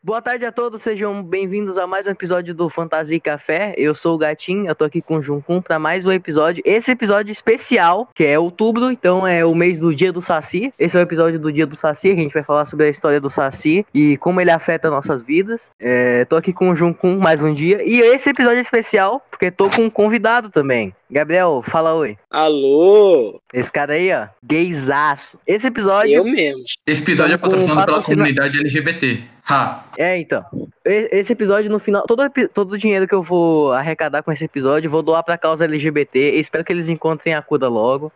Boa tarde a todos, sejam bem-vindos a mais um episódio do Fantasia Café. Eu sou o Gatinho, eu tô aqui com o Juncum para mais um episódio. Esse episódio especial, que é outubro, então é o mês do Dia do Saci. Esse é o episódio do Dia do Saci, a gente vai falar sobre a história do Saci e como ele afeta nossas vidas. É, tô aqui com o Juncum mais um dia. E esse episódio é especial porque tô com um convidado também. Gabriel, fala oi. Alô? Esse cara aí, ó, gaysaço. Esse episódio. Eu mesmo. Esse episódio é com patrocinado pela comunidade LGBT. Ha! É, então. Esse episódio, no final, todo, todo o dinheiro que eu vou arrecadar com esse episódio, eu vou doar pra causa LGBT. Espero que eles encontrem a cura logo.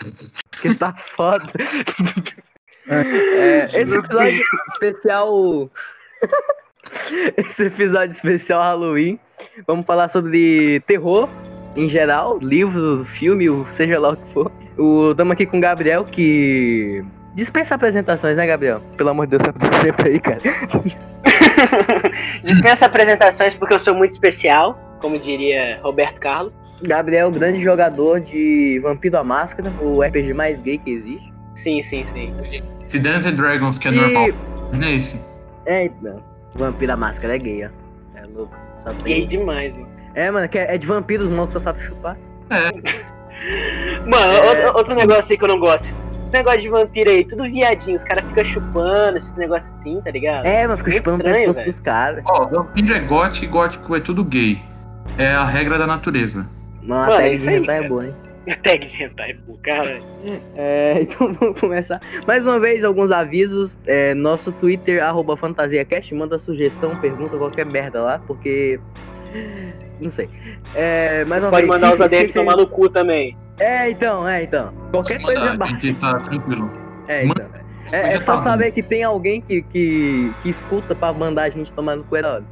que tá foda. É, esse episódio especial. esse episódio especial Halloween. Vamos falar sobre terror em geral, livro, filme, o- seja lá o que for. Estamos aqui com o Gabriel, que dispensa apresentações, né, Gabriel? Pelo amor de Deus, tá sempre aí, cara. Dispensa apresentações porque eu sou muito especial, como diria Roberto Carlos. Gabriel, grande jogador de Vampiro à Máscara, o RPG mais gay que existe. Sim, sim, sim. Se Dance and Dragons, que é E- normal, não é esse? É, então. Vampiro à Máscara é gay, ó. É louco. Só tem- Gay demais, mano. É, mano, que é, é de vampiros, mano, que só sabe chupar. Mano, É. outro, outro negócio aí que eu não gosto. Esse negócio de vampiro aí, tudo viadinho. Os caras ficam chupando, esse negócio assim, tá ligado? É, mano, fica Muito chupando o estranho, pescoço velho. dos caras. Ó, vampiro é gótico e gótico é tudo gay. É a regra da natureza. Mano, a Mano, é tag de aí, hentai é boa, hein? Tag de hentai, pô, cara. É, então vamos começar. Mais uma vez, alguns avisos. É, nosso Twitter, arroba FantasiaCast, manda sugestão, pergunta, qualquer merda lá, porque. Não sei. É, mais uma Pode vez. mandar os ADM se- tomar no cu também. É, então, é, então. Qualquer Pode coisa mandar, basta. gente tá tranquilo. É, então. É, é só tá, saber que tem alguém que, que, que escuta pra mandar a gente tomar no cu é da hora.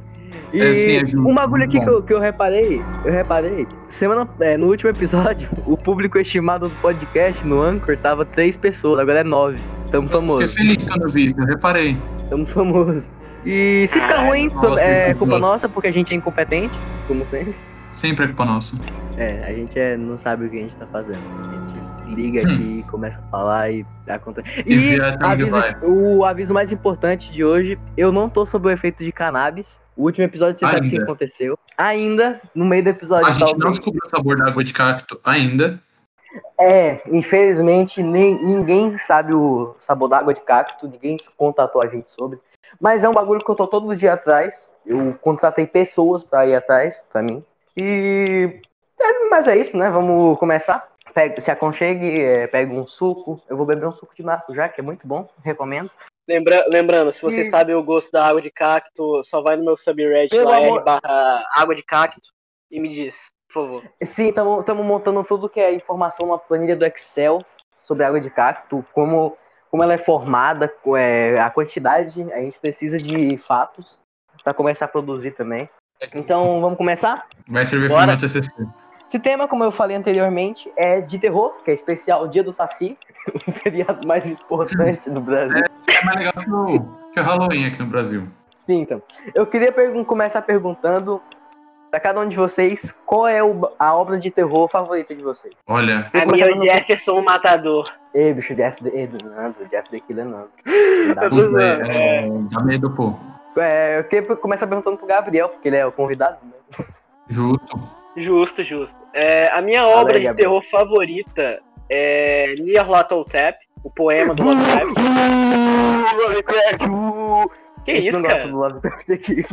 E É, sim, é um bagulho aqui que eu, que eu reparei, eu reparei, semana, é, no último episódio, o público estimado do podcast no Anchor tava três pessoas, agora é nove. Tamo Fiquei famoso, feliz quando eu vi isso, eu reparei. tamo famoso. E se ficar ruim, nossa, é culpa nossa, porque a gente é incompetente, como sempre. Sempre é culpa nossa. É, a gente é, não sabe o que a gente tá fazendo. A gente liga aqui, começa a falar e acontece. E E aviso- o aviso mais importante de hoje, eu não tô sob o efeito de cannabis. O último episódio você sabe o que Ainda. aconteceu. Ainda, no meio do episódio, A gente tá não descobriu o sabor da água de cacto ainda. É, infelizmente, nem, ninguém sabe o sabor da água de cacto, ninguém contatou a gente sobre. Mas é um bagulho que eu tô todo dia atrás. Eu contratei pessoas pra ir atrás, pra mim. E. é, mas é isso, né? Vamos começar. Pega, se aconchegue, é, pega um suco. Eu vou beber um suco de maracujá, que é muito bom, recomendo. Lembra, lembrando, se você E- sabe o gosto da água de cacto, só vai no meu subreddit lá, amor- barra água de cacto, e me diz, por favor. Sim, estamos montando tudo que é informação na planilha do Excel sobre a água de cacto, como, como ela é formada, é, a quantidade, a gente precisa de fatos para começar a produzir também. Então, vamos começar? Vai servir Bora. pro meu TCC. Esse tema, como eu falei anteriormente, é de terror, que é especial Dia do Saci, o feriado mais importante do Brasil. É mais legal que o, que o Halloween aqui no Brasil. Sim, então. Eu queria pergun- começar perguntando para cada um de vocês qual é o- a obra de terror favorita de vocês. Olha, Eu A minha é o Jefferson o Matador. Ei, bicho, Jeff the, ei, não, Jeff the Killer não. Dá puta, é, dá medo, pô. É, eu queria começar perguntando pro Gabriel, porque ele é o convidado, né? Justo. Justo, justo. É, a minha Fala obra aí, de Gabriel. terror favorita é Nyarlathotep, o poema do Lovecraft. Lovecraft! Que Esse isso, cara? do Lovecraft aqui.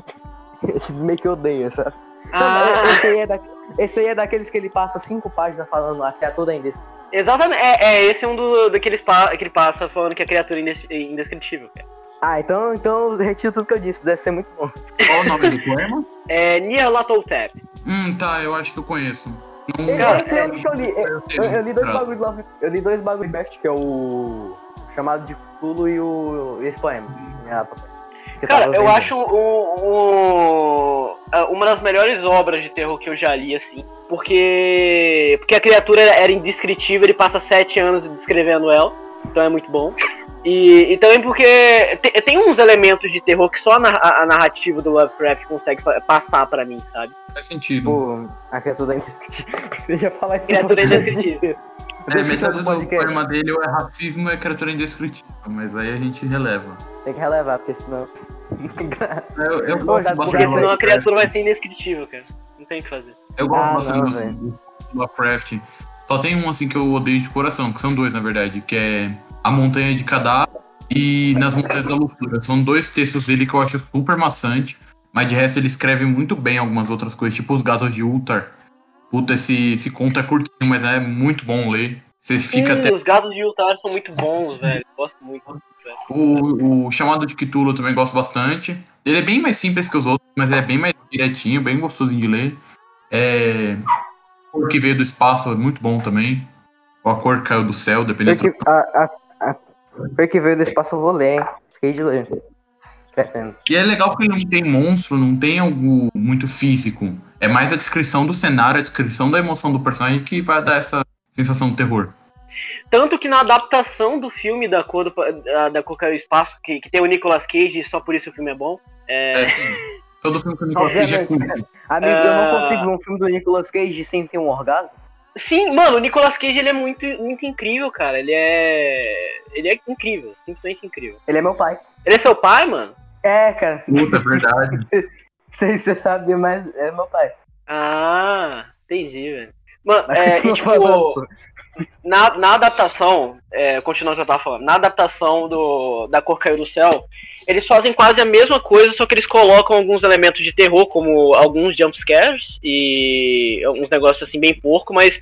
Esse meio que odeia, sabe? Ah, Esse, aí é da- esse aí é daqueles que ele passa cinco páginas falando a criatura ainda. exatamente. É, é, esse é um do, daqueles pa, que ele passa falando que a criatura é indes- indescritível. cara. Ah, então, então eu retiro tudo que eu disse, deve ser muito bom. Qual o nome do poema? É Nyarlathotep. Hum, tá, eu acho que eu conheço. Não, Esse esse é o que eu li. Eu, eu sei eu- eu li dois bagulho de Love- Eu li dois bagulho de Lovecraft, que é o chamado de Cthulhu e o esse poema. Cara, eu vendo. acho um- é, uma das melhores obras de terror que eu já li, assim. Porque. Porque a criatura era indescritível, ele passa sete anos descrevendo ela. Então é muito bom. E, e também porque te- tem, uns elementos de terror que só a, a narrativa do Lovecraft consegue passar pra mim, sabe? Faz sentido. Tipo, a criatura indescritível. Eu ia falar isso. Criatura podcast indescritível. É, metade do poema dele é racismo e criatura indescritível, mas aí a gente releva. Tem que relevar, porque senão. Eu, eu gosto Porque do senão a criatura vai ser indescritível, cara. Não tem o que fazer. Eu gosto Ah, bastante não, do- do Lovecraft. Só tem um assim que eu odeio de coração, que são dois, na verdade, que é A Montanha de Cadáver e Nas Montanhas da Loucura. São dois textos dele que eu acho super maçante, mas de resto ele escreve muito bem algumas outras coisas, tipo Os Gatos de Ultar. Puta, esse, esse conto é curtinho, mas é muito bom ler. Você fica Sim, até. os gatos de Utah são muito bons, velho. Gosto muito. O, o chamado de Cthulhu eu também gosto bastante. Ele é bem mais simples que os outros, mas é bem mais direitinho, bem gostosinho de ler. É... O que veio do espaço é muito bom também. Ou a cor que caiu do céu, dependendo. Porque a, a, a, porque veio do espaço eu vou ler, hein? Fiquei de ler. E é legal porque ele não tem monstro, não tem algo muito físico. É mais a descrição do cenário, a descrição da emoção do personagem que vai dar essa sensação de terror. Tanto que na adaptação do filme da cor do, da, da cor caiu do espaço, que, que tem o Nicolas Cage e só por isso o filme é bom. É, assim, todo filme que o Nicolas Cage é curto. Amigo, eu não Ah. consigo ver um filme do Nicolas Cage sem ter um orgasmo. Sim, mano, o Nicolas Cage ele é muito, muito incrível, cara. Ele é. Ele é incrível, simplesmente incrível. Ele é meu pai. Ele é seu pai, mano? É, cara. Puta, é verdade. Sei se você sabe, mas é meu pai. Ah, entendi, velho. Mano, Mas é, e, tipo. Na, na adaptação, é, continuando o que eu tava falando, na adaptação do, da Cor Caiu do Céu, eles fazem quase a mesma coisa, só que eles colocam alguns elementos de terror, como alguns jumpscares e uns negócios assim bem porco, mas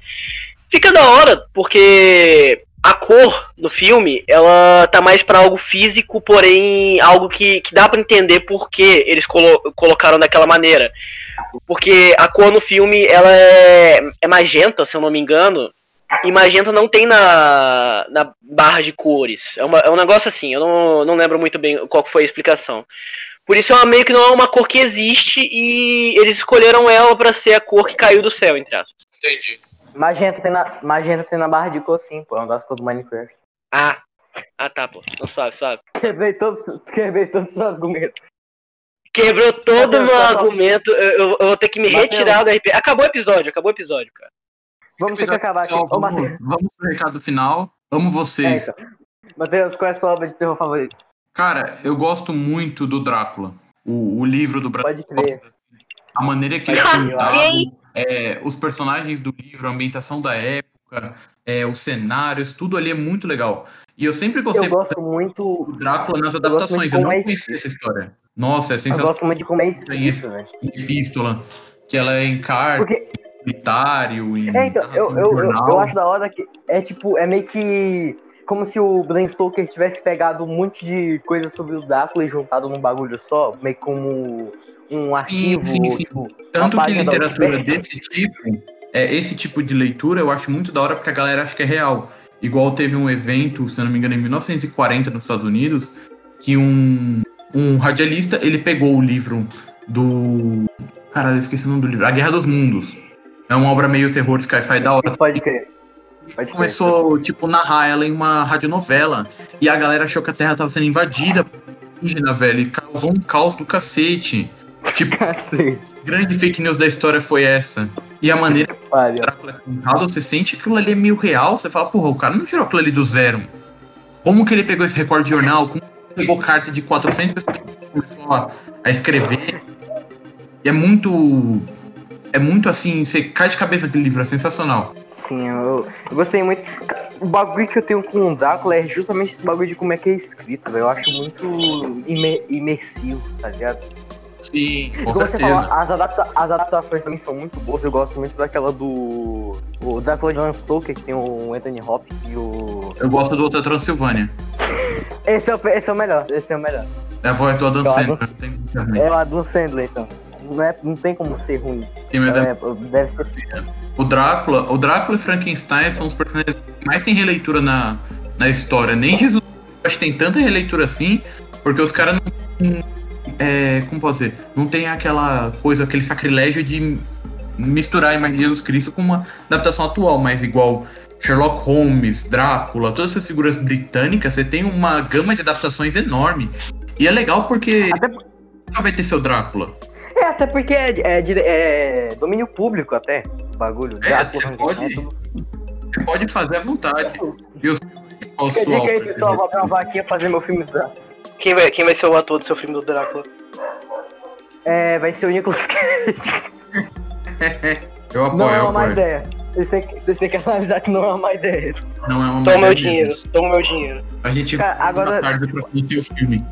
fica da hora, porque a cor do filme, ela tá mais pra algo físico, porém algo que, que dá pra entender por que eles colo colocaram daquela maneira. Porque a cor no filme, ela é, é magenta, se eu não me engano, e magenta não tem na, na barra de cores. É, uma- é um negócio assim, eu não, não lembro muito bem qual foi a explicação. Por isso é uma, meio que não é uma cor que existe e eles escolheram ela pra ser a cor que caiu do céu, entre aspas. Entendi. Magenta tem, na, magenta tem na barra de cor sim, pô. É um das cores do Minecraft. Ah, ah tá, pô. Não suave, suave. Quebrei todo, quebrei todo seu argumento. Quebrou todo o meu argumento. Eu, eu- vou ter que me retirar do RP. Acabou o episódio, acabou o episódio, cara. Vamos ter que acabar aqui. Ô, vamos, Matheus. vamos pro recado final. Amo É, vocês. então. Matheus, qual é a sua obra de terror favorita? Cara, eu gosto muito do Drácula. O, o livro do Brasil. Pode crer. A maneira que ele é pintado, é, os personagens do livro, a ambientação da época, é, os cenários, tudo ali é muito legal. E eu sempre gostei Eu gosto muito. do Drácula nas adaptações. de Eu, não é conhecia essa história. Nossa, é Eu sensacional. gosto muito de como é escrito, velho. Epístola, que ela é em carta, Porque, solitário, em é, então, eu, eu, eu, eu acho da hora que é tipo, é meio que como se o Bram Stoker tivesse pegado um monte de coisa sobre o Drácula e juntado num bagulho só, meio como um arquivo, sim, sim. tipo, Tanto que literatura desse tipo, é, esse tipo de leitura eu acho muito da hora porque a galera acha que é real. Igual teve um evento, se eu não me engano, em 1940 nos Estados Unidos, que um, um radialista, ele pegou o livro do... Caralho, eu esqueci o nome do livro. A Guerra dos Mundos. É uma obra meio terror sci-fi da hora. Pode crer. Pode crer. Começou, tipo, narrar ela em uma radionovela. E a galera achou que a Terra tava sendo invadida alienígena, velho. E causou um caos do cacete. Tipo, Cacete, grande fake news da história foi essa. E a maneira que o Drácula é pintado, você sente que aquilo ali é meio real. Você fala, porra, o cara não tirou aquilo ali do zero. Como que ele pegou esse recorde de jornal? Como ele pegou carta de 400 pessoas que começou a escrever? E é muito. É muito assim, você cai de cabeça aquele livro, é sensacional. Sim, eu, eu gostei muito. O bagulho que eu tenho com o Drácula é justamente esse bagulho de como é que é escrito, velho. Eu acho muito imer- imersivo, tá ligado? Sim, com Como você certeza. falou, as, adapta- as adaptações também são muito boas. Eu gosto muito daquela do. O Drácula de Lance Stoker, que tem o Anthony Hopkins e o. Eu gosto do Hotel Transilvânia. Esse é o, esse é o melhor, esse é o melhor. É a voz do Adam Eu Sandler. É o Adam Sandler, então. Não, é, não tem como ser ruim. Sim, mas é- deve ser. O Drácula, o Drácula e Frankenstein são os personagens que mais tem releitura na, na história. Nem Jesus acho que tem tanta releitura assim, porque os caras não. É, como posso dizer? Não tem aquela coisa, aquele sacrilégio de misturar a imagem de Jesus Cristo com uma adaptação atual, mas igual Sherlock Holmes, Drácula, todas essas figuras britânicas, você tem uma gama de adaptações enorme. E é legal porque Até, nunca vai ter seu Drácula. É, até porque é, é, de- é domínio público até. O bagulho. É, você pode- Você pode fazer à vontade. E a sua dica aí, pessoal. Vou abrir uma vaquinha fazer meu filme do Drácula. Quem vai, quem vai ser o ator do seu filme do Drácula? É, vai ser o Nicolas Cage. Eu apoio, Não é eu uma má ideia. Vocês têm, que, vocês têm que analisar que não é uma má ideia. Não é uma Toma meu ideia dinheiro, toma meu dinheiro. A gente Cara, vai agora... tarde pra conhecer o filme.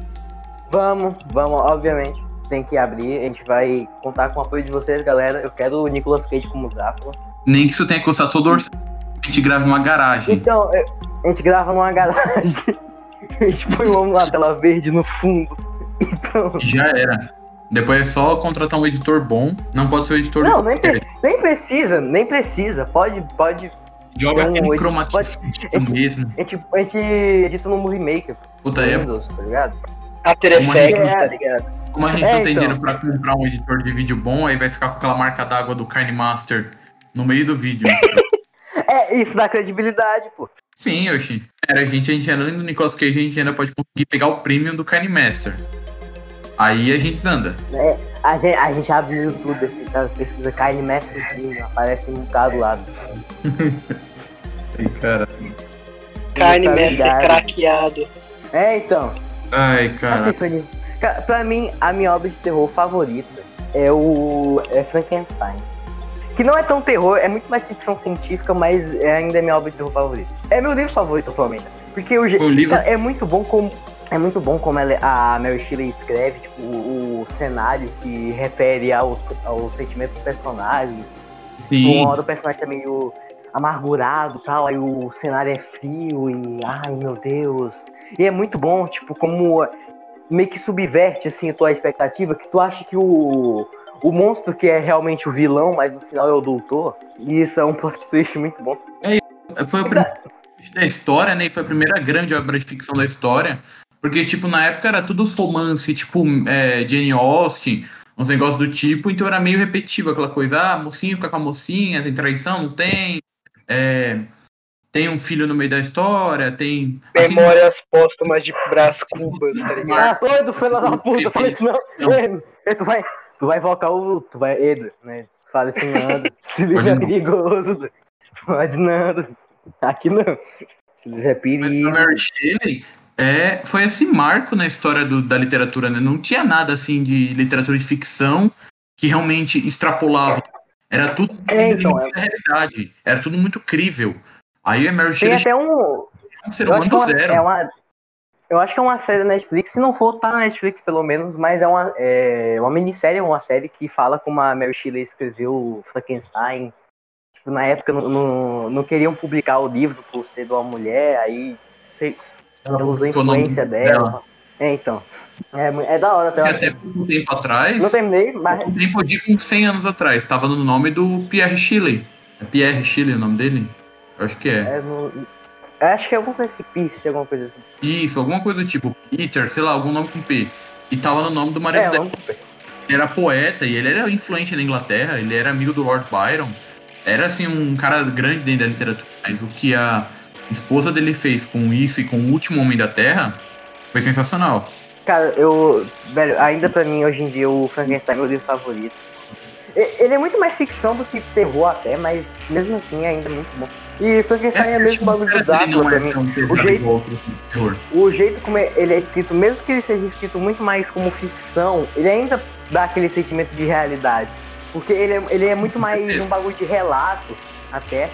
Vamos, vamos, obviamente. Tem que abrir. A gente vai contar com o apoio de vocês, galera. Eu quero o Nicolas Cage como Drácula. Nem que isso tenha custado todo o orçamento. A gente grava uma garagem. Então, a gente grava numa garagem. A gente põe uma tela verde no fundo. E pronto. Já era. Depois é só contratar um editor bom. Não pode ser o editor Não, nem, pre- nem precisa, nem precisa. Pode, pode. Joga Não, aquele ele chroma key pode- fudido mesmo. A gente, a gente edita no Movie Maker. Puta, é. Windows, tá ligado? After Uma Effects, tá ligado? Como a gente É, não tem então. dinheiro pra comprar um editor de vídeo bom, aí vai ficar com aquela marca d'água do KineMaster no meio do vídeo. É, isso dá credibilidade, pô. Sim, Yoshi. Era, a gente, a gente além do Nicolas Cage, a gente ainda pode conseguir pegar o premium do KineMaster. Aí a gente anda. A gente, a gente abre no YouTube, assim, cara, pesquisa Kyle Master Premium, aparece um cara do lado. Ai, cara. Carne Tá Master craqueado. É, então. Ai, Mas cara. pra mim, a minha obra de terror favorita é o é Frankenstein. Que não é tão terror, é muito mais ficção científica, mas é ainda é minha obra de terror favorita. É meu livro favorito atualmente. Porque o, livro- é muito bom como. É muito bom como ela- a Mary Shelley escreve, tipo, o, o cenário que refere aos, aos sentimentos dos personagens. Sim. Uma hora o personagem tá meio amargurado tal, aí o cenário é frio e. Ai meu Deus. E é muito bom, tipo, como meio que subverte assim a tua expectativa, que tu acha que o. O monstro que é realmente o vilão, mas no final é o doutor. E isso é um plot twist muito bom. Foi o primeiro da história, né? E foi a primeira grande obra de ficção da história. Porque, tipo, na época era tudo romance, tipo, é, Jane Austen, uns negócios do tipo, então era meio repetitivo aquela coisa, ah, mocinho fica com a mocinha, tem traição, não tem. É, tem um filho no meio da história, tem. assim, Memórias póstumas de Brás Cubas, tá ligado? Ah, doido, filho da puta, fala isso não. Ei, tu vai. Tu vai invocar o. Tu vai. Edo, né? Fala isso não. Esse livro é não. perigoso. Pode não. Aqui não. Esse livro é Mas perigo. a Mary Shelley é, foi esse marco na história do- da literatura, né? Não tinha nada assim de literatura de ficção que realmente extrapolava. Era tudo É, então, da realidade. Era tudo muito crível. Aí a Mary Tem até um. é um ser Eu acho, humano que é do uma, zero. é uma- eu acho que é uma série da Netflix. Se não for, tá na Netflix pelo menos. Mas é uma, é uma minissérie, é uma série que fala como a Mary Shelley escreveu Frankenstein. Tipo, na época não, não, não queriam publicar o livro por ser de uma mulher. Aí sei, ela usou a influência dela. É, então. É, é da hora até. até um tempo atrás, Não terminei, mas. um tempo eu digo uns 100 anos atrás, estava no nome do Pierre Shelley. É Pierre Shelley o nome dele? Eu acho que é. É, no, acho que é alguma coisa assim, Pierce, alguma coisa assim. Isso, alguma coisa do tipo Peter, sei lá, algum nome com P. E tava no nome do marido É, dela. era poeta e ele era influente na Inglaterra, ele era amigo do Lord Byron. Era assim um cara grande dentro da literatura, mas o que a esposa dele fez com isso e com o último homem da Terra foi sensacional. Cara, eu. Velho, ainda pra mim, hoje em dia, o Frankenstein é meu livro favorito. Ele é muito mais ficção do que terror até, mas mesmo assim ainda é muito bom. E Frankenstein é, mesmo o bagulho do Drácula não pra é mim. pesado jeito-. O jeito como ele é escrito, mesmo que ele seja escrito muito mais como ficção, ele ainda dá aquele sentimento de realidade. Porque ele é, ele é muito mais um bagulho de relato, até.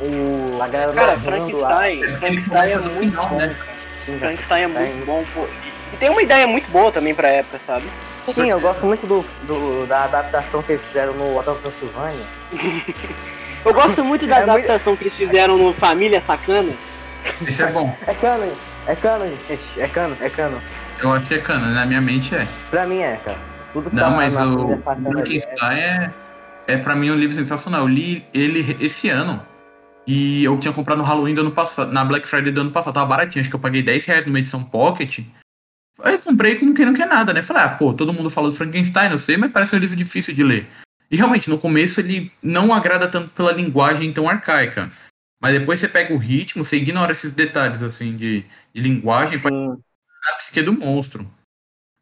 O, a galera Cara. Frankenstein, Frankenstein é muito final, bom. né? Sim, Frankenstein é muito bom, pô. E tem uma ideia muito boa também pra época, sabe? Sim, eu gosto muito do, do- da adaptação que eles fizeram no Hotel Transilvânia. Eu gosto muito da É muito- adaptação que eles fizeram no Família Sacana. Esse é bom. É canon, é canon, gente, é canon, é canon. Eu acho que é cana, na minha mente é. Pra mim é, cara. Tudo que Não, tá mas o é- Frankenstein é, é pra mim um livro sensacional. Eu li ele esse ano. E eu tinha comprado no Halloween do ano passado, na Black Friday do ano passado, tava baratinho, acho que eu paguei 10 reais numa edição Pocket. Aí eu comprei como quem não quer nada, né? Falei, ah, pô, todo mundo fala do Frankenstein, eu sei, mas parece um livro difícil de ler. E realmente, no começo ele não agrada tanto pela linguagem tão arcaica. Mas depois você pega o ritmo, você ignora esses detalhes, assim, de, de linguagem pra Sim. a psique do monstro.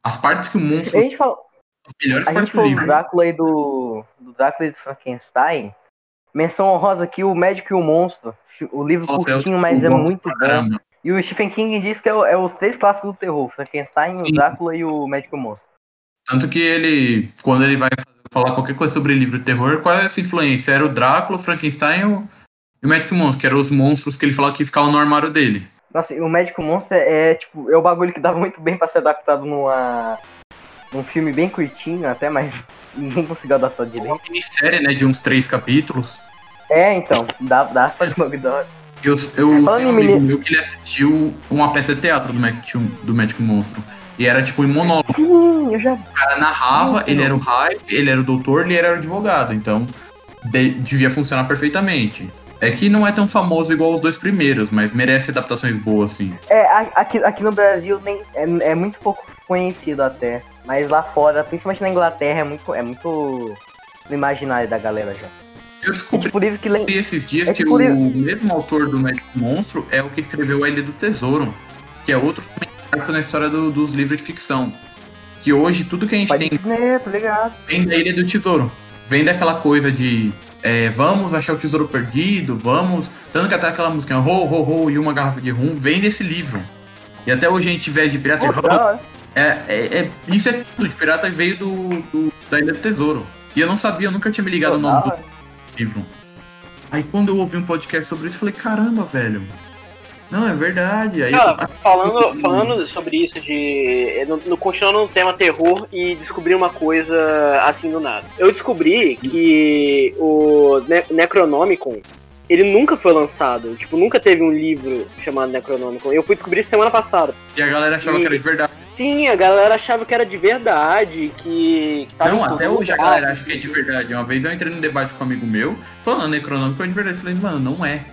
As partes que o monstro. A gente falou, As melhores a partes gente falou do livro. Drácula e do, do Drácula e do Frankenstein. Menção honrosa aqui, o Médico e o Monstro. O livro Nossa, é curtinho, eu mas é muito bom. E o Stephen King diz que é, o- é os três clássicos do terror: Frankenstein, Sim. o Drácula e o Médico Monstro. Tanto que ele, quando ele vai falar qualquer coisa sobre livro de terror, qual é essa influência? Era o Drácula, o Frankenstein e o, e o Monstro, que eram os monstros que ele falava que ficavam no armário dele. Nossa, e o Médico Monstro é, tipo, é o bagulho que dava muito bem pra ser adaptado numa. Num filme bem curtinho até, mas ninguém conseguiu adaptar Uma direito. minissérie, né, de uns três capítulos. É, então, dá, dá pra fazer uma. Eu, eu Falando tenho um amigo meu que ele assistiu uma peça de teatro do Magic, do Magic Monstro. E era tipo em monólogo. Sim, eu já. O cara narrava, ele era o raio, ele era o doutor, ele era o advogado. Então, de- devia funcionar perfeitamente. É que não é tão famoso igual os dois primeiros, mas merece adaptações boas, assim. É, aqui, aqui no Brasil nem, é, é muito pouco conhecido até. Mas lá fora, principalmente na Inglaterra, é muito, é muito no imaginário da galera já. Eu É descobri tipo livro que lem... esses dias É que tipo o livro- mesmo autor do Magic Monstro é o que escreveu A Ilha do Tesouro, que é outro marco na história do- dos livros de ficção. Que hoje tudo que a gente Pode tem ligado? vem da Ilha do Tesouro. Vem daquela coisa de é, vamos achar o tesouro perdido, vamos. Tanto que até aquela música, ho, ho, ho, e uma garrafa de rum, vem desse livro. E até hoje a gente vê de pirata hora. É, é, é- Isso é tudo de pirata veio do, do- da Ilha do Tesouro. E eu não sabia, eu nunca tinha me ligado Pô, no nome do livro. Aí quando eu ouvi um podcast sobre isso, eu falei, caramba, velho. Não, é verdade. Aí Cara, eu, falando, falando sobre isso de. No, no- continuando no tema terror e descobrir uma coisa assim do nada. Eu descobri que o ne Necronomicon, ele nunca foi lançado. Tipo, nunca teve um livro chamado Necronomicon. Eu fui descobrir isso semana passada. e a galera achava que era de verdade. Sim, a galera achava que era de verdade, que. que Não, até hoje a galera acha que é de verdade. Uma vez eu entrei num debate com um amigo meu, falando Necronômico é de verdade. Eu falei, mano, não é.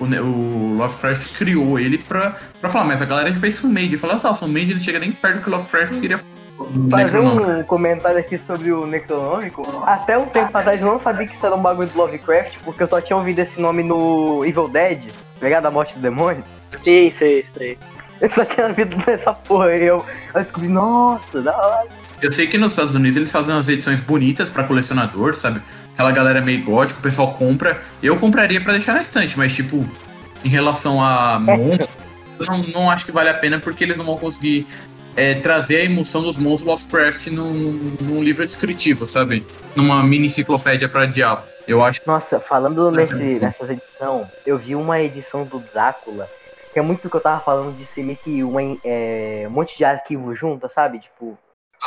O, o Lovecraft criou ele pra, pra falar, mas a galera já fez fanmade. Fala, tá, fanmade não chega nem perto do que o Lovecraft queria no Fazer um comentário aqui sobre o Necronômico. Até um tempo atrás eu não sabia que isso era um bagulho do Lovecraft, porque eu só tinha ouvido esse nome no Evil Dead, tá ligado? A morte do demônio. Sim, sei, sei. Eu só tinha ouvido nessa porra. E eu, eu descobri, nossa, da hora. Eu sei que nos Estados Unidos eles fazem umas edições bonitas pra colecionador, sabe? Aquela galera meio gótica, o pessoal compra. Eu compraria pra deixar na estante, mas tipo, em relação a monstros, eu não, não acho que vale a pena porque eles não vão conseguir é, trazer a emoção dos monstros Lovecraft num, num livro descritivo, sabe? Numa mini enciclopédia pra diabo. Eu acho Nossa, falando nesse, é bom. nessas edições, eu vi uma edição do Drácula, que é muito o que eu tava falando de ser meio que uma, é, um monte de arquivo junto, sabe? Tipo,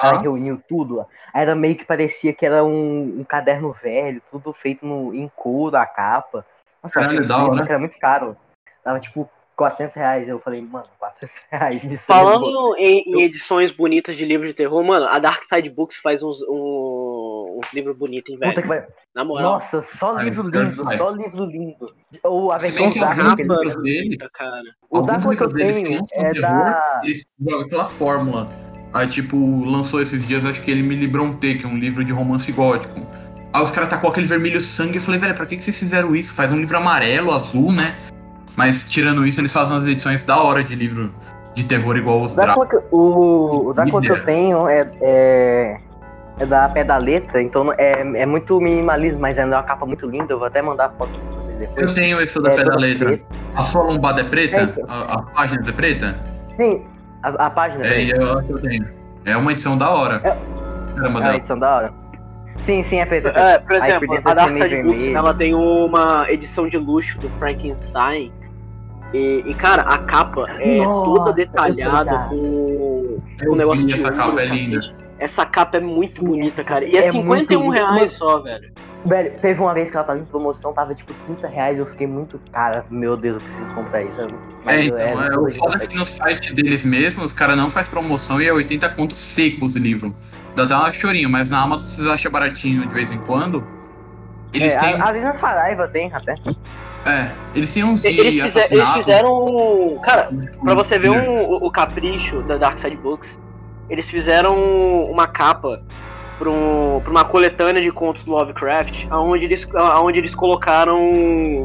ela Ah, reuniu tudo. Aí era meio que parecia que era um, um caderno velho, tudo feito no, em couro, a capa. Nossa, Caralho, isso que era muito caro. Tava tipo 400 reais. Eu falei, mano, 400 reais. Falando em, em edições bonitas de livros de terror, mano, a Dark Side Books faz uns, um- uns livros bonitos, hein, Puta velho. que vai... Na moral. Nossa, só livro lindo, só livro lindo. Ou a versão bem que a Drácula que eles capa fizeram. dele, cara. O Drácula que eu deles tenho é terror, da. eles jogam aquela fórmula. Aí, tipo, lançou esses dias, acho que ele me Bronte, que é um livro de romance gótico. Aí os caras tacou aquele vermelho sangue. Eu falei, velho, pra que, que vocês fizeram isso? Faz um livro amarelo, azul, né? Mas tirando isso, eles fazem umas edições da hora de livro de terror igual os O Drácula. O, o Drácula que eu tenho é, é, é da pé da letra, então é, é muito minimalismo, mas é uma capa muito linda. Eu vou até mandar a foto pra vocês depois. Eu tenho esse da É, pé da toda letra. preta. A sua lombada é preta? É, então. A, a página é preta? Sim, a, a página É, preta. eu acho que eu tenho. É uma edição da hora. Caramba, É a dela. edição da hora. Sim, sim, é preta. É, por exemplo, a Dark Side Books, ela tem uma edição de luxo do Frankenstein. E, e, cara, a capa é Nossa, toda tô detalhada com, com Eu um negócio vi de essa ouro, capa, é linda. Essa capa é muito Sim, bonita, cara. E é, é muito 51 linda. reais só, velho. Velho, teve uma vez que ela tava em promoção, tava tipo 30 reais, eu fiquei muito. Cara, meu Deus, eu preciso comprar isso. É, Mas, então, é, eu o foda é que no site deles mesmo, os caras não faz promoção e é 80 contos secos o livro. Dá até uma chorinho, mas na Amazon vocês acham baratinho de vez em quando. Eles É, têm. Às vezes na Saraiva tem até. É, eles têm uns de Eles, fizer- eles fizeram. Cara, Pra você ver um- o, o capricho da Dark Side Books, eles fizeram uma capa pra, um- pra uma coletânea de contos do Lovecraft, onde eles, onde eles colocaram.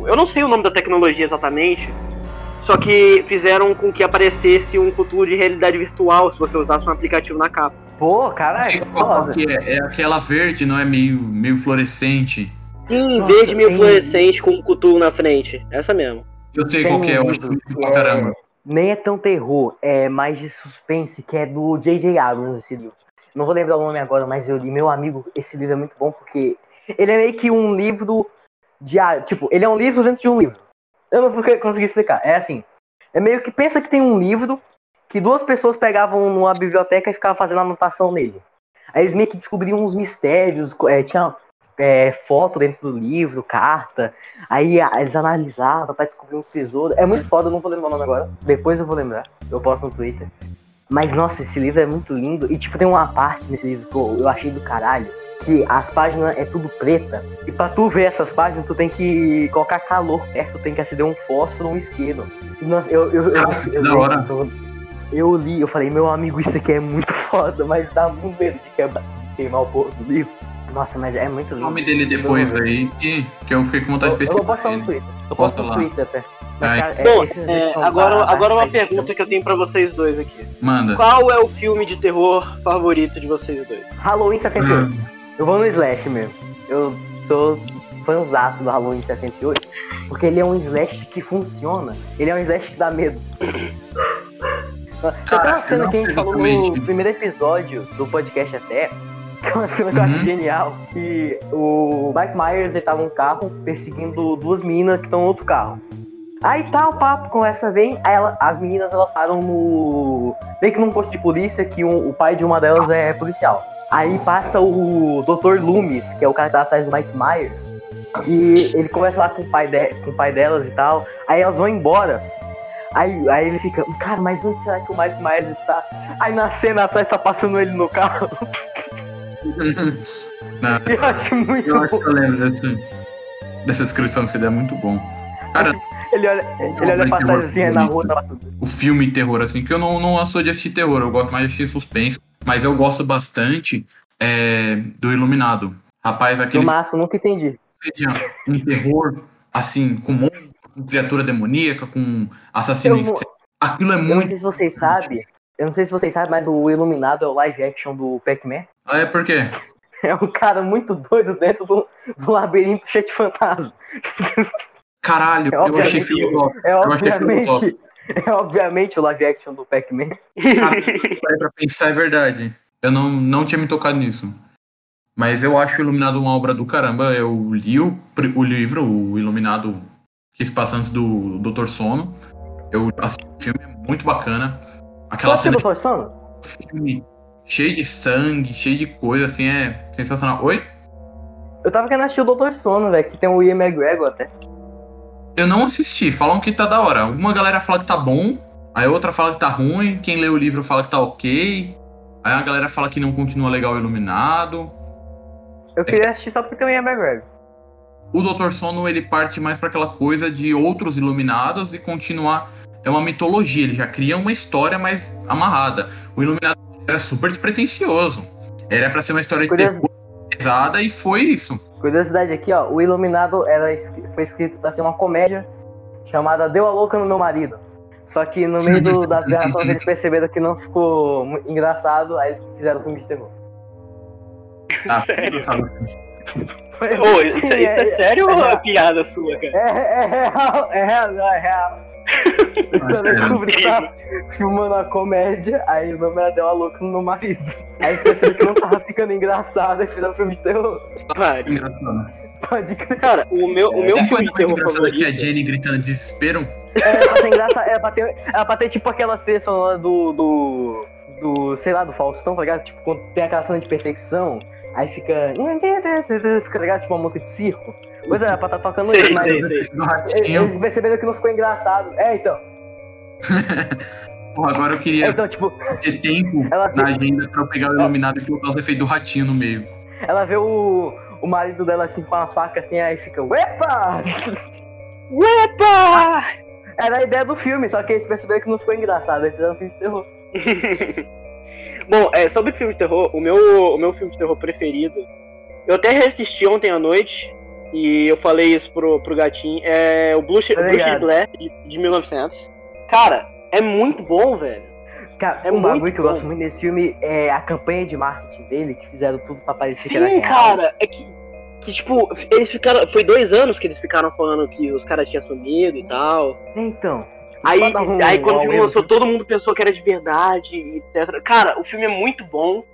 Eu não sei o nome da tecnologia exatamente, só que fizeram com que aparecesse um futuro de realidade virtual se você usasse um aplicativo na capa. Pô, caralho, é, é aquela verde, não é meio, meio fluorescente. Sim, Nossa, verde meio fluorescente com um Cthulhu na frente. Essa mesmo. Eu sei Tem qual que é, eu acho que que pra caramba. nem é tão terror, é mais de suspense, que é do J.J. Abrams esse livro. Não vou lembrar o nome agora, mas eu li. Meu amigo, esse livro é muito bom porque ele é meio que um livro de. Tipo, ele é um livro dentro de um livro. Eu não vou conseguir explicar. É assim. É meio que pensa que tem um livro que duas pessoas pegavam numa biblioteca e ficavam fazendo anotação nele. Aí eles meio que descobriam uns mistérios, é, tinha é, foto dentro do livro, carta. Aí eles analisavam pra descobrir um tesouro. É muito foda, eu não vou lembrar o nome agora. Depois eu vou lembrar. Eu posto no Twitter. Mas nossa, esse livro é muito lindo. E tipo, tem uma parte nesse livro que eu achei do caralho. Que as páginas é tudo preta. E pra tu ver essas páginas, tu tem que colocar calor perto, tu tem que acender um fósforo ou um isqueiro. Nossa, eu. eu, eu, Ah, eu, eu, hora. eu, eu li, eu falei, meu amigo, isso aqui é muito foda, mas dá muito medo de quebrar, queimar o porra do livro. Nossa, mas é muito O lindo. nome dele depois aí, que, que eu fiquei com vontade Eu, de eu vou pesquisar. postar no ele. Twitter. Eu posto no. Twitter até. Mas, cara, é, Bom, é, agora, agora uma pergunta que eu tenho pra vocês dois aqui. Manda. Qual é o filme de terror favorito de vocês dois? Halloween 78. Hum, Eu vou no Slash mesmo. Eu sou fãzaço do Halloween 78. Porque ele é um Slash que funciona. Ele é um Slash que dá medo. Tem uma cena que a gente falou no primeiro episódio do podcast até. Que é uma cena que eu acho Uhum. genial. Que o Mike Myers ele tava num carro perseguindo duas meninas que estão no outro carro. Aí tá o papo, conversa vem, ela- as meninas elas param no. meio que num posto de polícia que um- o pai de uma delas é policial. Aí passa o Dr. Loomis, que é o cara que tá atrás do Mike Myers. E ele conversa lá com o pai, de- com o pai delas e tal. Aí elas vão embora. Aí, aí ele fica, cara, mas onde será que o Mike Myers está? Aí na cena atrás tá passando ele no carro. Não, Eu acho muito eu acho bom. que eu lembro dessa, dessa descrição que você deu, é muito bom. Cara, Ele olha, ele olha pra trás assim, na rua passando. o filme terror, assim, que eu não, não sou de assistir terror, eu gosto mais de assistir suspense, mas eu gosto bastante é, do Iluminado. Rapaz, aquele máximo, nunca entendi. um terror, assim, com monstro, com criatura demoníaca, com assassino Eu em vou-. Aquilo é Eu não muito. sei se vocês sabem. Eu não sei se vocês sabem, mas o Iluminado é o live action do Pac-Man. Ah, é por quê? É um cara muito doido dentro do, do labirinto cheio de fantasma. Caralho, É, eu achei filosófico. É Eu achei obviamente. É obviamente o live action do Pac-Man. Parei pra pensar, é verdade. Eu não, não tinha me tocado nisso. Mas eu acho o Iluminado uma obra do caramba. Eu li o, o livro, o Iluminado, que se passa antes do Doutor Sono. Eu assisti o filme, é muito bacana. Aquela ser cena Doutor Sono? filme cheio de sangue, cheio de coisa, assim, é sensacional. Oi? Eu tava querendo assistir o Doutor Sono, velho, que tem o Ian McGregor até. Eu não assisti, falam que tá da hora. Uma galera fala que tá bom, aí outra fala que tá ruim, quem lê o livro fala que tá ok. Aí a galera fala que não continua legal o Iluminado. Eu queria assistir só porque tem o Ian McGregor. O Dr. Sono ele parte mais para aquela coisa de outros iluminados e continuar. É uma mitologia, ele já cria uma história mais amarrada. O Iluminado era super despretensioso. Era para ser uma história de Curioso- terror pesada e foi isso. Curiosidade aqui, ó. O Iluminado era, foi escrito pra ser uma comédia chamada Deu a Louca no Meu Marido. Só que no meio do- das gravações eles perceberam que não ficou engraçado, aí eles fizeram um filme de terror. Tá, Sério? sabe? Ô, isso, Sim, isso é, sério ou é piada sua, cara? É, é real, é real, não, é real. O Stanley. Kubrick tá filmando a comédia, aí o nome era Deu a Louca no Meu Marido. Aí perceberam que não tava ficando engraçado e fizeram um filme de terror. Engraçado. Pode crer. Cara, o meu, o meu Tem filme de mais terror engraçada que a favorito. Jenny gritando de desespero. Era pra ser engraçado, era pra ter, era pra ter tipo aquelas trilhas sonoras do, do. do. sei lá, do Faustão, tá ligado? Tipo, quando tem aquela cena de perseguição, aí fica. fica ligado? Tipo uma música de circo. Pois é, era pra tá tocando isso, mas. Eles perceberam que não ficou engraçado. É, então. Porra, agora eu É, queria então, tipo, ter tempo ela, na agenda pra eu pegar o iluminado e colocar os efeitos do ratinho no meio. ela vê o, o marido dela assim com uma faca assim, aí fica. Uepa! Epa! Era a ideia do filme, só que eles perceberam que não ficou engraçado, aí fizeram um filme de terror. Bom, é, sobre filme de terror, o meu, o meu filme de terror preferido, eu até reassisti ontem à noite, e eu falei isso pro, pro gatinho, é o Blue, Tá Blue de, de 1900. Cara, é muito bom, velho. Cara, É um bagulho que eu gosto muito desse filme é a campanha de marketing dele, que fizeram tudo pra parecer que era Sim, real. cara, é que, que, tipo, eles ficaram, foi dois anos que eles ficaram falando que os caras tinham sumido e tal. Então, Aí, Pra dar um- aí quando o filme lançou, todo mundo pensou que era de verdade, etc. Cara, o filme é muito bom.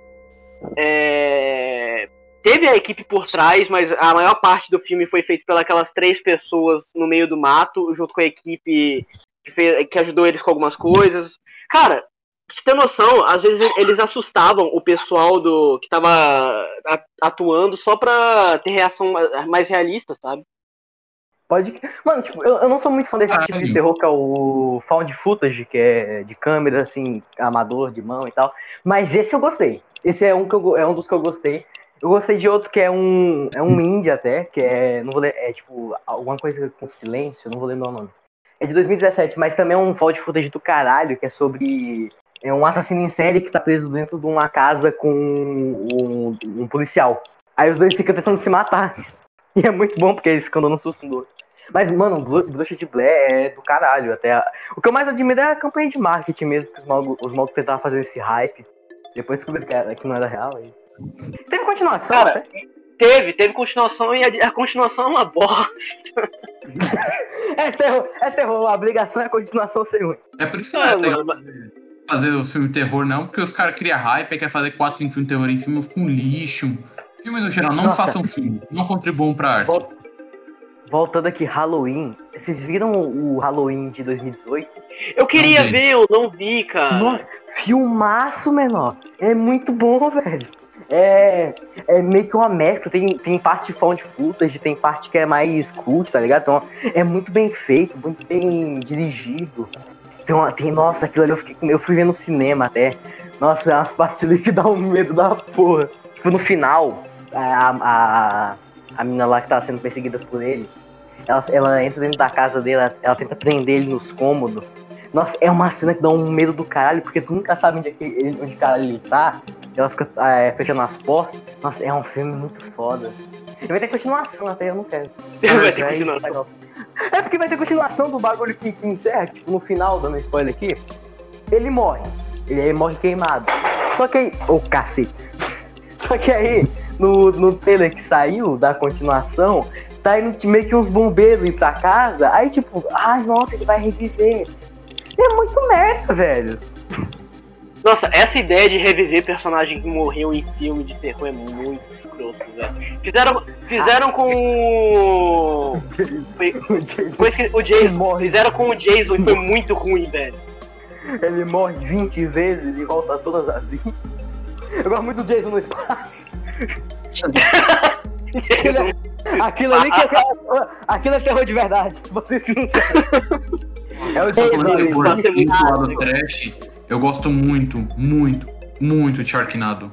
É, Teve a equipe por trás, mas a maior parte do filme foi feito pelas três pessoas no meio do mato, junto com a equipe que, fez- que ajudou eles com algumas coisas. Cara, pra você ter noção, às vezes eles assustavam o pessoal do que tava atuando só pra ter reação ma- mais realista, sabe? Pode. que- Mano, tipo, eu, eu não sou muito fã desse tipo de terror que é o found footage, que é de câmera, assim, amador, de mão e tal. Mas esse eu gostei. Esse é um, que eu, é um dos que eu gostei. Eu gostei de outro que é um. É um indie até, que é. Não vou ler, é tipo, alguma coisa com silêncio, não vou lembrar o nome. É de 2017, mas também é um found footage do caralho, que é sobre. É um assassino em série que tá preso dentro de uma casa com um, um policial. Aí os dois ficam tentando se matar. E é muito bom porque eles ficam dando susto no outro. Mas, mano, Bru- Bruxa de Blair é do caralho. Até O que eu mais admiro é a campanha de marketing mesmo, que os malucos os tentavam fazer esse hype. Depois descobriram que, que não era real. Aí... Teve continuação, Cara, até. Teve, teve continuação e a, a continuação é uma bosta. É terror, é terror. A obrigação é a continuação ser ruim. É por isso que não Ah, é legal mano, fazer, o filme terror, não, porque os caras criam hype, quer fazer 4, 5 filmes terror em cima, fica um lixo. Filme no geral, não Nossa. façam filme, não contribuam pra arte. Vol- Voltando aqui, Halloween. Vocês viram o Halloween de 2018? Eu queria Não ver, eu não vi, cara. Nossa, filmaço, menor. É muito bom, velho. É, é meio que uma mescla. Tem, tem parte found footage, tem parte que é mais cult, tá ligado? Então, é muito bem feito, muito bem dirigido. Uma, tem nossa, aquilo ali eu, fiquei, eu fui ver no cinema até. Nossa, é umas partes ali que dá um medo da porra. Tipo, no final, a, a, a mina lá que tava sendo perseguida por ele, ela, ela entra dentro da casa dele, ela, ela tenta prender ele nos cômodos. Nossa, é uma cena que dá um medo do caralho, porque tu nunca sabe onde, é ele, onde caralho ele tá. Ela fica é, fechando as portas. Nossa, é um filme muito foda. E vai ter continuação até, eu não quero. Vai ter aí, continuação. É porque vai ter continuação do bagulho que, que encerra, tipo, no final, dando spoiler aqui. Ele morre. Ele, ele morre queimado. Só que aí. Ô, cacete. Só que aí, no, no trailer que saiu da continuação, tá indo meio que uns bombeiros ir pra casa. Aí, tipo, ai, nossa, ele vai reviver. É muito merda, velho. Nossa, essa ideia de reviver personagem que morreu em filme de terror é muito escroto, velho. Fizeram, fizeram com o. Foi, O Jason, foi o Jason. morre, Fizeram com o Jason e foi muito ruim, velho. ele morre 20 vezes e volta todas as 20. Eu gosto muito do Jason no espaço. Aquilo, é- aquilo ali que é, aquilo é terror de verdade. Vocês que não sabem. É o do trash, eu gosto muito, muito, muito de Sharknado.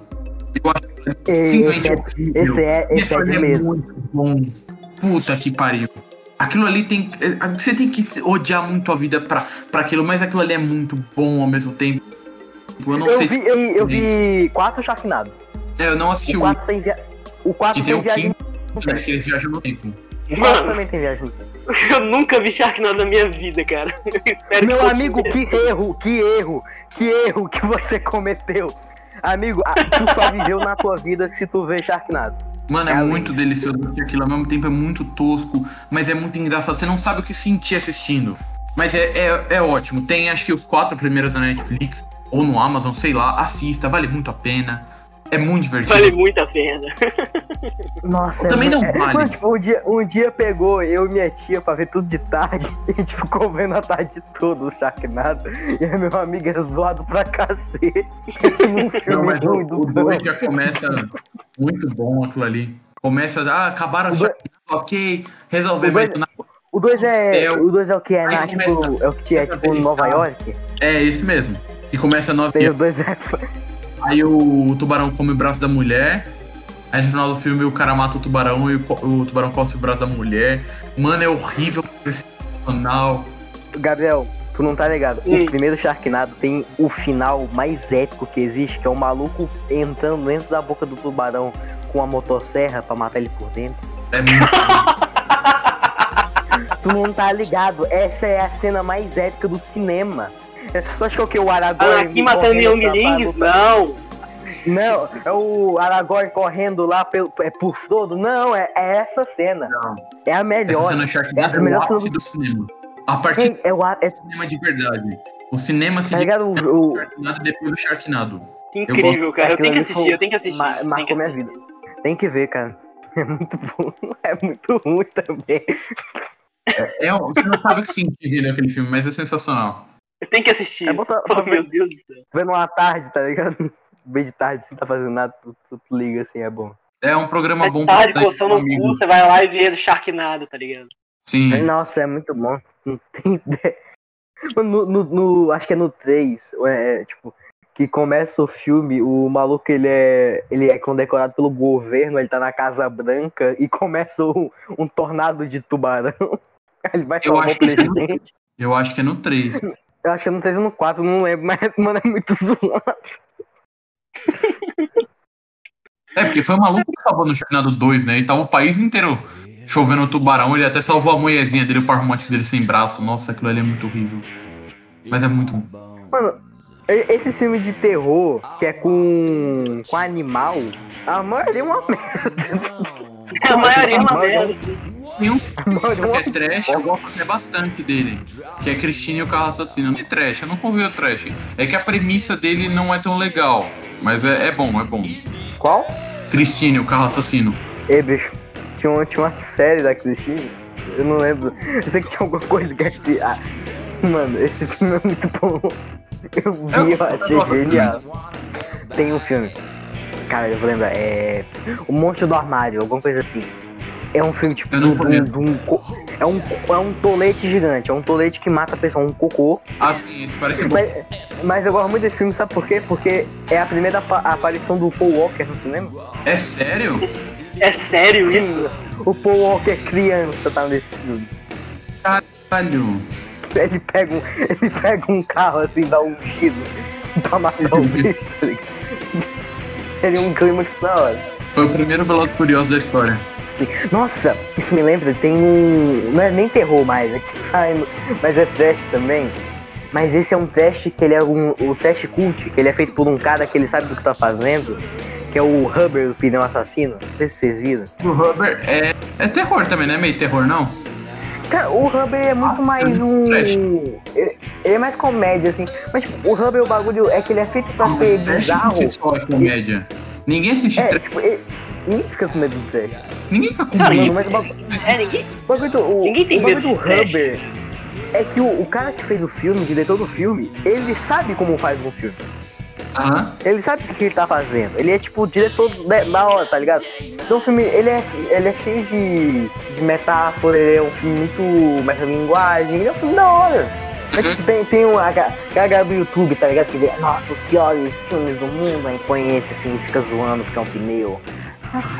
Eu acho Esse simplesmente é, esse é, esse é de é medo. muito bom. Puta que pariu. Aquilo ali tem. é, Você tem que odiar muito a vida pra, pra aquilo, mas aquilo ali é muito bom ao mesmo tempo. Eu não Eu sei vi, se. eu, eu vi quatro Sharknado. É, eu não assisti O o quatro tem, via... o quatro que tem tem o viagem. quinto, né, que eles viajam no tempo. O também tem viagem. eu nunca vi Sharknado na minha vida, cara. Meu que amigo, continue. que erro, que erro, que erro que você cometeu. Amigo, tu só viveu na tua vida se tu vê Sharknado. Mano, é É muito delicioso assistir aquilo, ao mesmo tempo é muito tosco, mas é muito engraçado. Você não sabe o que sentir assistindo. Mas é, é, é ótimo. Tem acho que os quatro primeiros na Netflix, ou no Amazon, sei lá, assista, vale muito a pena. É muito divertido. Vale muito a pena. Nossa, Também muito- não é, vale. mano, tipo, um dia, um dia pegou eu e minha tia pra ver tudo de tarde. E a gente ficou vendo a tarde toda o Sharknado. E aí meu amigo é zoado pra cacete. Esse num filme Não, mas o, do o 2 já começa muito bom aquilo ali. Começa, ah, acabaram as O dois- ok, resolver, O mas dois- na- O 2 é. Céu. O 2 é o que é, começa- tipo, é o que é tipo Nova York. é esse mesmo. E começa nove Tem o 2 é. Aí o tubarão come o braço da mulher. Aí no final do filme o cara mata o tubarão e o, o tubarão cospe o braço da mulher. Mano, é horrível, sensacional. Gabriel, tu não tá ligado. O primeiro Sharknado tem o final mais épico que existe, que é o maluco entrando dentro da boca do tubarão com a motosserra pra matar ele por dentro. É muito Tu não tá ligado. Essa é a cena mais épica do cinema. Tu acha que é o que? O Aragorn. Aqui matando correndo Young pra- pra Lings? lutar? Não. Não, é o Aragorn correndo lá pelo, é por Frodo. Não, é, é essa cena. Não. É a Essa melhor. cena Sharknado Essa é o melhor cena do cinema. A partir Quem- É o. a- É, do cinema de verdade. O cinema se tá ligado? O, o, Sharknado depois do Sharknado. Que incrível, cara. Eu tenho que assistir, eu tenho que assistir. ma- tem que marcou minha assistir. vida. Tem que ver, cara. É muito bom. É muito ruim também. É, você não sabe o que sentir vendo aquele filme, mas é sensacional. Eu tenho que assistir. É botar- Oh, meu Deus do céu. Vendo uma tarde, tá ligado? Bem de tarde, sem tá fazendo nada, tu, tu, tu liga assim, é bom. É um programa É bom tarde, pra sair coçando o cu, você vai lá e vê do Sharknado, tá ligado? Sim. Nossa, é muito bom. Não tem ideia. No, no, no- acho que é no 3, é, tipo, que começa o filme, o maluco ele é, ele é condecorado pelo governo, ele tá na Casa Branca e começa um, um tornado de tubarão. Ele vai Eu o que sim. presidente. Eu acho que é no 3. Eu acho que é no 3 ou no 4, não lembro, mas, mano, é muito zoado. É, porque foi o maluco que salvou no Sharknado 2, né? E tava o país inteiro chovendo tubarão. Ele até salvou a mulherzinha dele, o par romântico dele sem braço. Nossa, aquilo ali é muito horrível. Mas é muito bom. Mano, esses filmes de terror que é com, com animal, a maioria é uma merda. A maioria é uma maioria merda. A maioria é é trash, eu gosto até bastante dele. Que é Cristina e o carro assassino. Não é trash, eu não convido trash. É que a premissa dele não é tão legal. Mas é, é bom, é bom. Qual? Cristina e o carro assassino. Ei, bicho, tinha uma, tinha uma série da Cristina, eu não lembro. Eu sei que tinha alguma coisa que ah, Mano, esse filme é muito bom. Eu vi, Eu- eu achei eu genial. Tem um filme. Cara, eu vou lembrar. É. O Monstro do Armário, alguma coisa assim. É um filme tipo. Não de um- é, um, é um tolete gigante. É um tolete que mata a pessoa, um cocô. Ah, sim, esse parece bom. Mas, mas eu gosto muito desse filme, sabe por quê? Porque é a primeira apa- aparição do Paul Walker no cinema. É sério? É sério isso? Sim, o Paul Walker criança tá nesse filme. Caralho. Ele pega um, ele pega um carro assim, dá um giro pra matar o bicho, tá? Seria um clímax da hora. Foi o primeiro Velozes e Curioso da história. Nossa, isso me lembra, tem um. Não é nem terror mais, é que sai, mas é trash também. Mas esse é um teste que ele é um. O teste cult, que ele é feito por um cara que ele sabe do que tá fazendo, que é o Huber do pneu assassino. Não sei se vocês viram. O Rubber é, é terror também, não é meio terror, não? Cara, o Huber é muito Ah, mais um. trash. Ele, é mais comédia, assim. Mas tipo, o Huber, o bagulho é que ele é feito pra Mas ser bizarro. não se só é comédia. Ninguém assiste É, trash. tipo, ele, ninguém fica com medo do trash. Ninguém fica com medo. Mano, mas o bagulho, É, ninguém. o bagulho do, o, Ninguém tem o bagulho medo do. Huber é que o, o cara que fez o filme, o diretor do filme, ele sabe como faz um filme. Aham. Ele sabe o que ele tá fazendo. Ele é tipo o diretor da, da hora, tá ligado? Então o filme, ele é, ele é cheio de, de metáfora, ele é um filme muito metalinguagem, ele é um filme da hora. Mas, tipo, tem, tem um, galera do YouTube, tá ligado? Que vê, nossa, os piores filmes do mundo, aí põe esse assim e fica zoando porque é um pneu.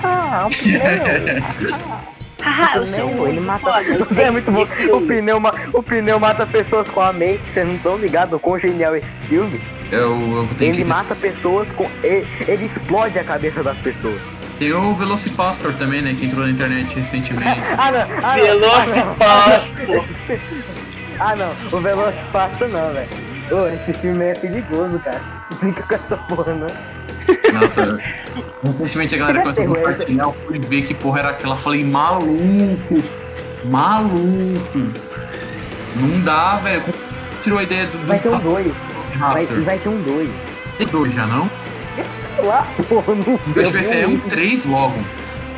Ah, é um pneu. Ah, O pneu, ele mata. É muito bom. O pneu, o pneu mata pessoas com a mente. Vocês não estão ligados o quão genial esse filme? Eu, eu vou ter Ele que. mata pessoas com. Ele, ele explode a cabeça das pessoas. Tem o Velocipastor também, né? Que entrou na internet recentemente. Ah, não. Ah, não. Velocipastor. Ah, não. O Velocipastor não, velho. Esse filme é perigoso, cara. Fica com essa porra, não. Nossa. Recentemente a galera começou a compartilhar, eu fui ver que porra era aquela. Falei, maluco! Maluco! Não dá, velho. Tirou a ideia do. do Vai ter um dois. Vai, vai ter um dois. Tem dois já, não? Eu sei lá, porra. Não, Eu tivesse vi é um um. 3 logo.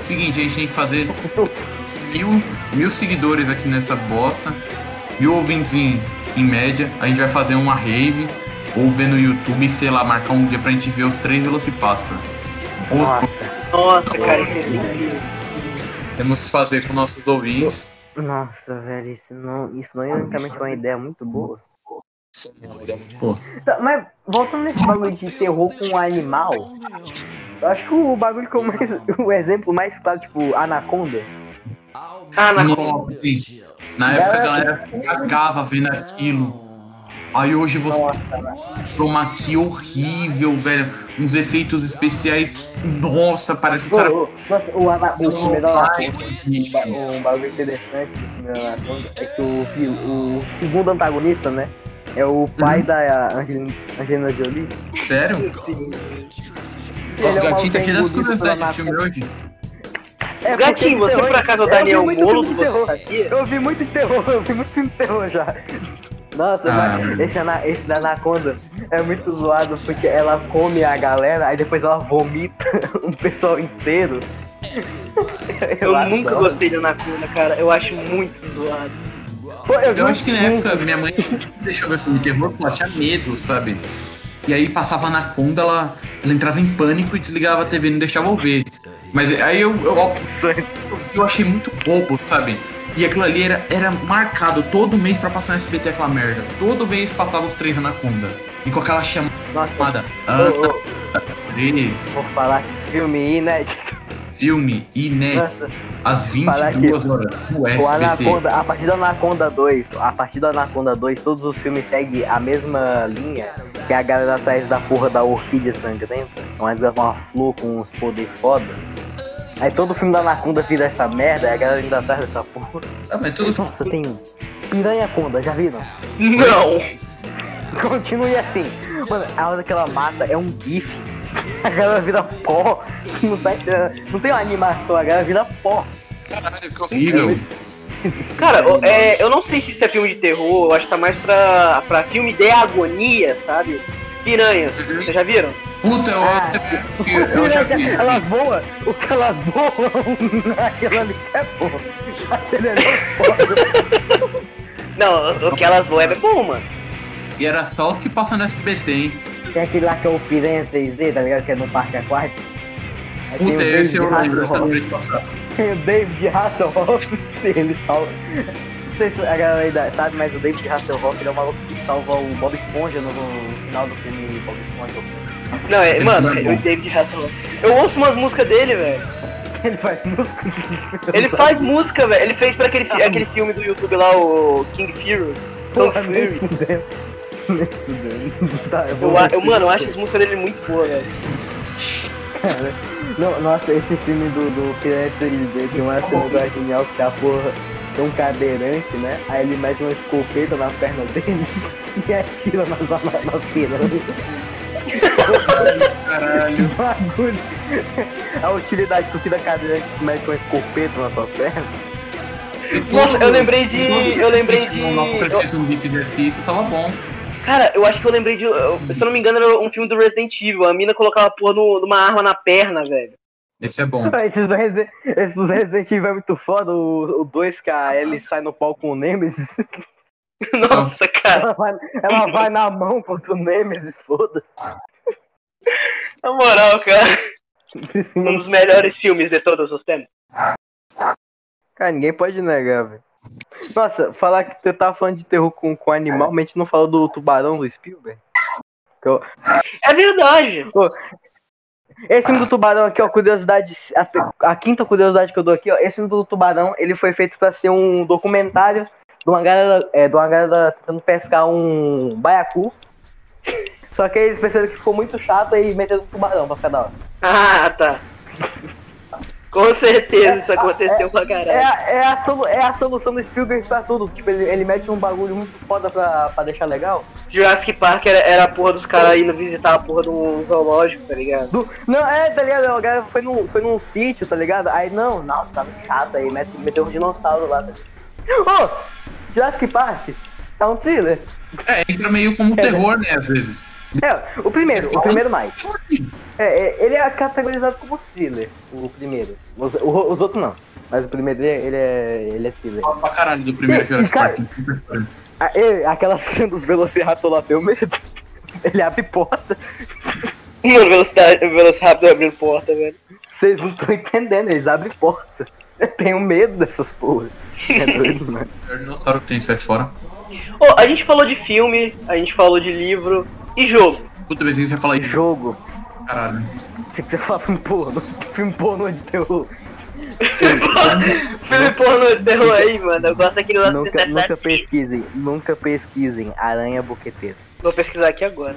Seguinte, a gente tem que fazer mil, mil seguidores aqui nessa bosta, mil ouvintes em, em média. A gente vai fazer uma rave, ou ver no YouTube, sei lá, marcar um dia pra gente ver os três Velocipastor. Ou Nossa. Nossa, cara, isso é temos que fazer com nossos ouvintes. Nossa, velho, isso não, isso não é uma ideia muito boa. Pô, Tá, mas voltando nesse bagulho de terror com animal, eu acho que o bagulho que eu mais. O exemplo mais claro, tipo, Anaconda. Ah, gente. na época a galera cagava vendo aquilo. Aí hoje você chroma key horrível, velho. Uns efeitos especiais. Nossa, parece que o cara. Nossa, o, ana, o Anaconda. Um bagulho interessante do Anaconda é que o, o segundo antagonista, né? É o pai Uhum. da Angelina, Angelina Jolie. Sério? Nossa, é um gatinho tá cheio das curiosidades pela de filme hoje. É Gatinho, você por acaso é o Daniel Molo? Eu vi muito terror, eu vi muito filme de terror já. Nossa, Ah. mas esse, esse da Anaconda é muito zoado porque ela come a galera, aí depois ela vomita um pessoal inteiro. Eu adoro. nunca gostei de Anaconda, cara. Eu acho muito zoado. Pô, eu Eu acho que na época minha mãe deixou ver filme de terror porque ela tinha medo, sabe? E aí passava na conda, ela, ela entrava em pânico e desligava a TV, não deixava eu ver. Mas aí eu, eu, eu achei muito bobo, sabe? E aquilo ali era, era marcado todo mês pra passar no SBT aquela merda. Todo mês passava os três Anaconda. E com aquela Nossa, chamada ô, Ana ô, 3, vou falar filme inédito. filme inédito, Nossa, às Falar 22 horas no o SBT. Anaconda, a partir do Anaconda 2, a partir do Anaconda 2, todos os filmes seguem a mesma linha, que é a galera atrás da porra da orquídea sangrenta, uma desgraça, uma flor com uns poderes foda. Aí todo filme da Anaconda vira essa merda, aí a galera indo atrás dessa porra. Ah, mas tudo Nossa, tem Piranha Conda, já viram? Não! Continue assim. Mano, a hora que ela mata é um gif. A galera vira pó. Não, tá, não tem uma animação, a galera vira pó. caralho, que horrível. Cara, é, eu não sei se isso é filme de terror, eu acho que tá mais pra, pra filme de agonia, sabe? Piranhas, vocês já viram? Puta, eu, Ah, eu, eu já vi. Elas voam, o que elas voam, aquilo ali é é foda. Não, o que elas voam é bom, mano. E era só o que passa no SBT, hein? Tem aquele lá que é o Piranha 3D, tá ligado? Que é no parque aquático. Aí tem Puta, o esse eu David lembro, essa de passar. Tem o David Hasselhoff, ele salva. Não sei se a galera ainda sabe, mas o David Hasselhoff ele é o maluco que salva o Bob Esponja no, no final do filme Bob Esponja. Não, é, Ele mano, não é o. David Hasselhoff. Eu ouço umas músicas dele, velho. Ele faz música. Ele faz música, velho. Ele fez pra aquele, fi- aquele filme do YouTube lá, o King Fury. Porra, Fury. Tá, eu Eu, eu, mano, eu acho as músicas dele muito boas, velho. Cara, não, nossa, esse filme do, do Piranha 3D tem uma cena do genial que a porra tem um cadeirante, né? Aí ele mete uma escopeta na perna dele e atira nas, nas, nas piranhas. Caralho. bagulho. A utilidade que o filho da cadeira que mete uma escopeta na sua perna. Nossa, eu lembrei de. Eu lembrei de. Se o eu- Preciso um isso, tava bom. Cara, eu acho que eu lembrei de. eu- Se eu não me engano, era um filme do Resident Evil. A mina colocava a porra no- numa arma na perna, velho. Esse é bom. Esses do Resident, esses do Resident Evil é muito foda. O 2 que a Ellie sai no pau com o Nemesis. Nossa, cara. Ela vai, ela vai na mão contra o Nemesis, foda-se. Na moral, cara. Um dos melhores filmes de todos os tempos. Cara, ninguém pode negar, velho. Nossa, falar que você tava falando de terror com, com animal, mas a gente não falou do tubarão do Spielberg. Eu- É verdade. Esse filme do tubarão aqui, ó, curiosidade, a, a quinta curiosidade que eu dou aqui, ó, esse filme do tubarão, ele foi feito pra ser um documentário de uma galera, é, de uma galera tentando pescar um baiacu. Só que aí eles perceberam que ficou muito chato e meteram um tubarão pra ficar da hora. Ah, tá. Com certeza isso aconteceu pra É caralho. a, é, a solu- é a solução do Spielberg pra tudo. Tipo, ele, ele mete um bagulho muito foda pra, pra deixar legal. Jurassic Park era, era a porra dos caras indo visitar a porra do zoológico, tá ligado? Do- não, é, tá ligado? A galera foi num, foi num sítio, tá ligado? Aí, não, nossa, tá muito chato aí, mete, meteu um dinossauro lá. Tá ligado? Ô, Jurassic Park, é um thriller. É, entra meio como terror, né, às vezes. É, o primeiro, o primeiro mais. É, é, ele é categorizado como thriller, o primeiro. Os, o- os outros não. Mas o primeiro, ele é, ele é thriller. Fala pra caralho do primeiro E- Jurassic Park. Ah, é, Aquela cena dos Velociraptor lá, tenho medo. Ele abre porta. Mano, velocidade, Velociraptor abrindo porta, velho. Vocês não estão entendendo, eles abrem porta. Eu tenho medo dessas porras. É doido, mano. O dinossauro que tem sai fora. Ô, a gente falou de filme, a gente falou de livro e jogo. Puta vez que você fala isso, Jogo. caralho. Se você fala filme porno, filme porno de terror. filme porno de terror aí, mano. Eu gosto daquele lance Nunca, dessa- nunca pesquisem, nunca pesquisem Aranha Boqueteiro. Vou pesquisar aqui agora.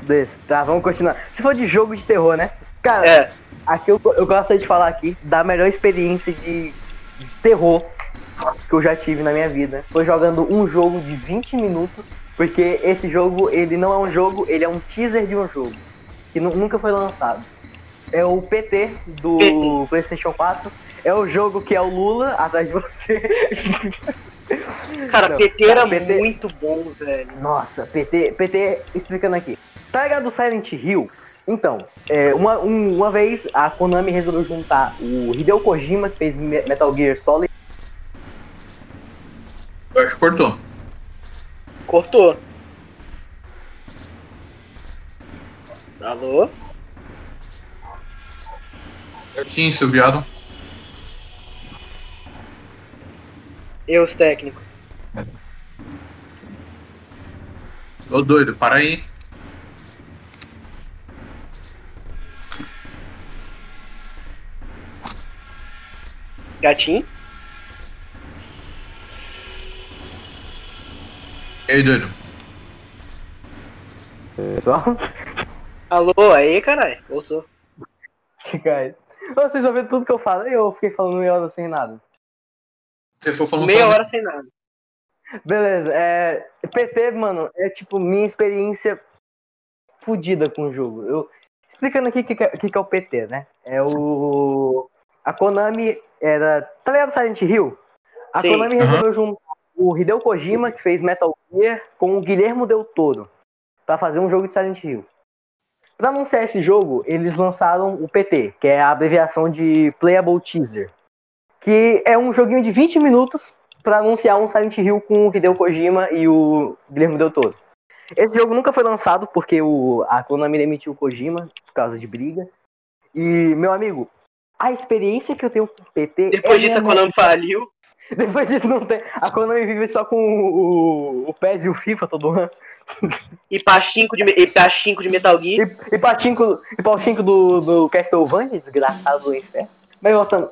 De- Tá, vamos continuar. Se for de jogo de terror, né? Cara, É. aqui eu, eu gostaria de falar aqui da melhor experiência de, de terror que eu já tive na minha vida. Foi jogando um jogo de 20 minutos, porque esse jogo, ele não é um jogo, ele é um teaser de um jogo, que nu- nunca foi lançado. É o PT do. PlayStation 4. é o jogo que é o Lula atrás de você. Cara, Não, PT era PT muito bom, velho. Nossa, PT, PT, explicando aqui. Tá ligado do Silent Hill? Então, é, uma, um- uma vez a Konami resolveu juntar o Hideo Kojima, que fez Me- Metal Gear Solid, Eu acho que cortou. Cortou. Alô? Sim, seu viado. E os técnicos? Ô doido, para aí. Gatinho? E aí, doido? pessoal. Alô, aí, caralho. Ouçou. Cara, vocês ouviram tudo que eu falei eu fiquei falando meia hora sem nada? Você for falando Meia só- hora sem nada. Beleza, é. PT, mano, é tipo minha experiência fodida com o jogo. Eu, explicando aqui o que, que, é- que que é o PT, né? É o. A Konami era. Tá ligado Silent Hill? A Sim. Konami resolveu juntar o Hideo Kojima, que fez Metal Gear, com o Guilhermo Del Toro. Pra fazer um jogo de Silent Hill. Pra anunciar esse jogo, eles lançaram o PT, que é a abreviação de Playable Teaser. Que é um joguinho de 20 minutos pra anunciar um Silent Hill com o Hideo Kojima e o Guilherme Del Toro. Esse jogo nunca foi lançado porque o, a Konami demitiu o Kojima por causa de briga. E, meu amigo, a experiência que eu tenho com o PT. Depois é disso, a Konami faliu. Depois disso não tem. A Konami vive só com o, o, o PES e o FIFA todo ano. E Pachinko de, e Pachinko de Metal Gear. E, e Pachinko, e Pachinko do, do Castlevania, desgraçado do inferno. Mas voltando.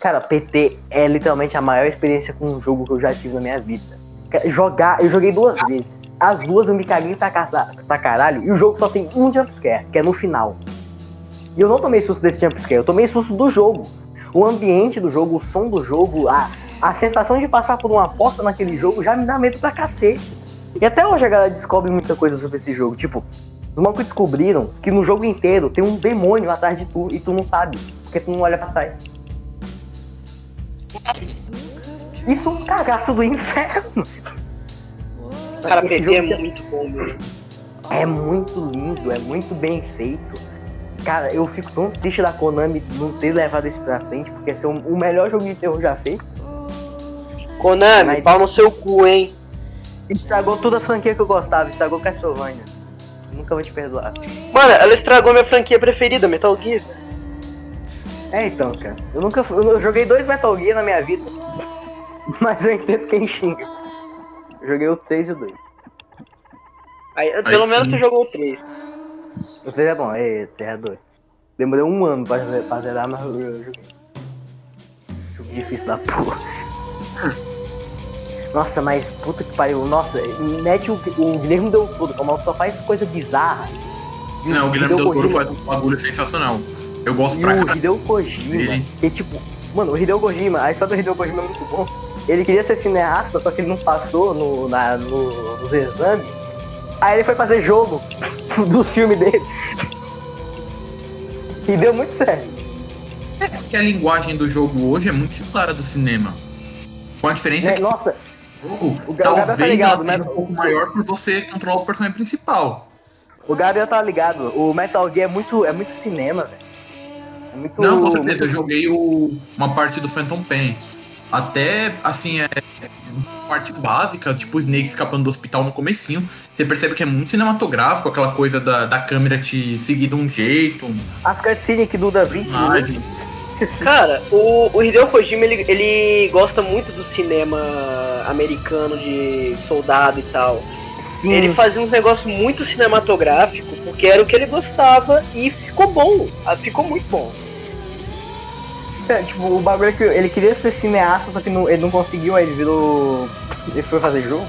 Cara, PT é literalmente a maior experiência com um jogo que eu já tive na minha vida. Jogar, eu joguei duas vezes. As duas eu me caguei pra, casa, pra caralho. E o jogo só tem um jumpscare, que é no final. E eu não tomei susto desse jumpscare, eu tomei susto do jogo. O ambiente do jogo, o som do jogo, a, a sensação de passar por uma porta naquele jogo já me dá medo pra cacete. E até hoje a galera descobre muita coisa sobre esse jogo. Tipo, os malucos descobriram que no jogo inteiro tem um demônio atrás de tu e tu não sabe, porque tu não olha pra trás. Isso é um cagaço do inferno. Cara, Esse é jogo tem- muito bom, meu. é muito lindo, é muito bem feito. Cara, eu fico tão triste da Konami não ter levado isso pra frente, porque esse é o melhor jogo de terror já feito. Konami, Mas- pau no seu cu, hein? Estragou toda a franquia que eu gostava, estragou Castlevania. Nunca vou te perdoar. Mano, ela estragou minha franquia preferida, Metal Gear. É então, cara. Eu nunca fui- eu joguei dois Metal Gear na minha vida. Mas eu entendo quem xinga. Eu joguei o 3 e o 2. Aí, pelo sim. menos você jogou o 3. O 3 é bom, é, 3 é doido. Demorei um ano pra, pra zerar, mas eu, joguei. Jogo difícil da porra. Nossa, mas puta que pariu. Nossa, mete o, o Guilherme Del Toro, que é o maluco só faz coisa bizarra. E Não, o Guilherme Del Toro faz um bagulho sensacional. Eu gosto E pra o. Hideo Kojima, que tipo, mano, o Hideo Kojima, a história do Hideo Kojima é muito bom. Ele queria ser cineasta, só que ele não passou no, na- no- nos exames. Aí ele foi fazer jogo dos filmes dele. E deu muito certo. Que a linguagem do jogo hoje é muito similar à do cinema. Com a diferença Né? que Nossa, o o Gabriel tá talvez ligado, ela seja né? um pouco maior por você controlar o personagem principal. o Gabriel tá ligado. O Metal Gear é muito, é muito cinema, velho. É muito. Não, com certeza, muito- eu joguei o- uma parte do Phantom Pain. Até, assim, é parte básica, tipo o Snake escapando do hospital no comecinho. Você percebe que é muito cinematográfico, aquela coisa da, da câmera te seguir de um jeito, A cutscene que dura 20 minutos. imagem. Cara, o, o Hideo Kojima, ele, ele gosta muito do cinema americano de soldado e tal. Sim. Ele fazia um negócio muito cinematográfico, porque era o que ele gostava e ficou bom. Ah, Ficou muito bom. É, tipo, o bagulho é que ele queria ser cineasta, só que não- ele não conseguiu, aí ele virou. Ele foi fazer jogo.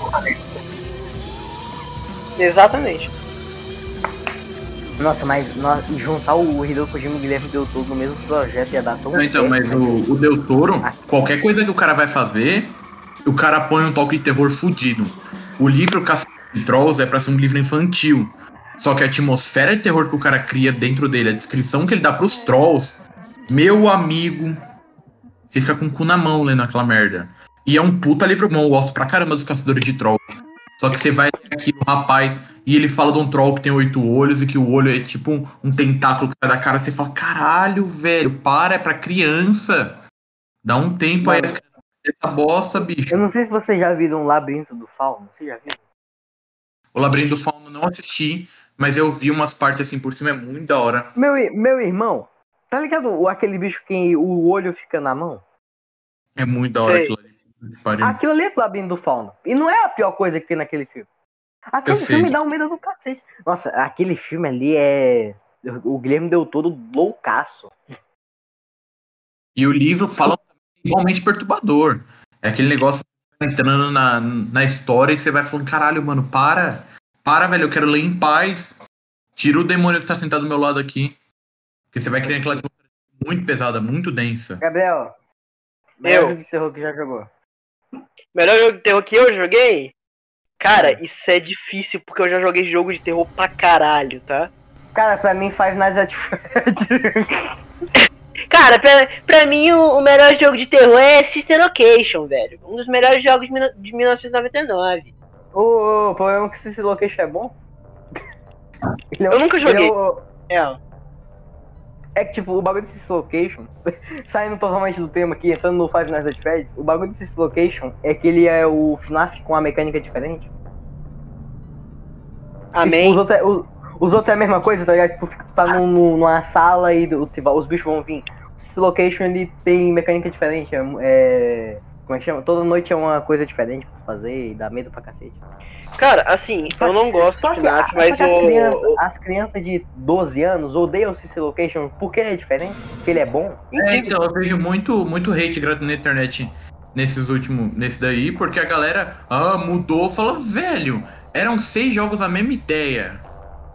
Exatamente. Nossa, mas no- juntar o Hideo Kojima e o Guilherme Del Toro no mesmo projeto ia dar tão Não, então, certo, mas né? o, o Del Toro, qualquer coisa que o cara vai fazer, o cara põe um toque de terror fudido. O livro Caça de Trolls é pra ser um livro infantil. Só que a atmosfera de terror que o cara cria dentro dele, a descrição que ele dá pros trolls, meu amigo, você fica com o cu na mão lendo aquela merda. E é um puta livro bom, eu gosto pra caramba dos Caçadores de Troll. Só que você vai aqui o rapaz e ele fala de um troll que tem oito olhos e que o olho é tipo um, um tentáculo que sai da cara. Você fala, caralho, velho, para, é pra criança. Dá um tempo aí, essa bosta, bicho. Eu não sei se vocês já viram um Labirinto do Fauno. Você já viu? O Labirinto do Fauno não assisti, mas eu vi umas partes assim por cima, é muito da hora. Meu, meu irmão, tá ligado o- aquele bicho que o olho fica na mão? É muito da hora Sei. aquilo ali. Aquilo ali é do Labirinto do Fauno. E não é a pior coisa que tem naquele filme. Aquele Eu sei. filme dá um medo do cacete. Nossa, aquele filme ali é. O Guilherme deu todo loucaço. E o livro fala igualmente perturbador. É aquele negócio que tá entrando na, na história e você vai falando, caralho, mano, para. Para, velho, eu quero ler em paz. Tira o demônio que tá sentado do meu lado aqui. Porque você vai criar aquela atmosfera muito pesada, muito densa. Gabriel, melhor Eu. jogo de terror que já jogou. Melhor jogo de terror que eu joguei? Cara, isso é difícil porque eu já joguei jogo de terror pra caralho, tá? Cara, pra mim, Five Nights at Freddy's. Cara, pra, pra mim o, o melhor jogo de terror é Sister Location, velho. Um dos melhores jogos de, mil- de 1999. o, o problema é que esse Location é bom. Ele é Eu nunca ele é joguei. o- É. É que, tipo, o bagulho de System Location, saindo totalmente do tema aqui, entrando no Five Nights at Freddy's, o bagulho de System Location é que ele é o FNAF com a mecânica diferente. E, tipo, Amém. os, outros é, os, os outros é a mesma coisa, tá ligado? Tipo, fica- tá num- num- numa sala e tipo, os bichos vão vir. O System Location, ele tem mecânica diferente, é... Como é que chama? Toda noite é uma coisa diferente pra fazer e dá medo pra cacete. Cara, assim, Só eu não gosto Só de a- mas só que as, o. crianças, as crianças de 12 anos odeiam o System Location porque ele é diferente, porque ele é bom. É, então, eu vejo muito, muito hate gratuito na internet nesses últimos, nesse daí, porque a galera, ah, mudou, fala, velho, eram seis jogos a mesma ideia.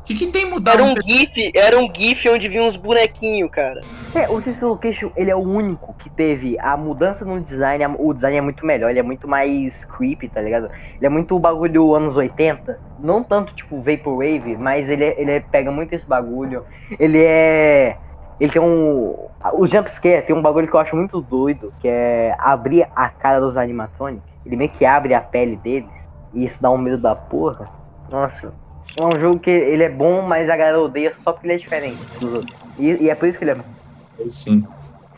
O que, que tem mudado? Era um GIF, era um GIF onde vinha uns bonequinhos, cara. É, o System Location, ele é o único que teve a mudança no design, o design é muito melhor, ele é muito mais creepy, tá ligado? Ele é muito bagulho anos 80, não tanto tipo Vaporwave, mas ele, é- ele é- pega muito esse bagulho. Ele é... Ele tem um... O jumpscare tem um bagulho que eu acho muito doido, que é abrir a cara dos animatronics. Ele meio que abre a pele deles, e isso dá um medo da porra. Nossa, é um jogo que ele é bom, mas a galera odeia só porque ele é diferente dos outros. E, e é por isso que ele é bom. Sim.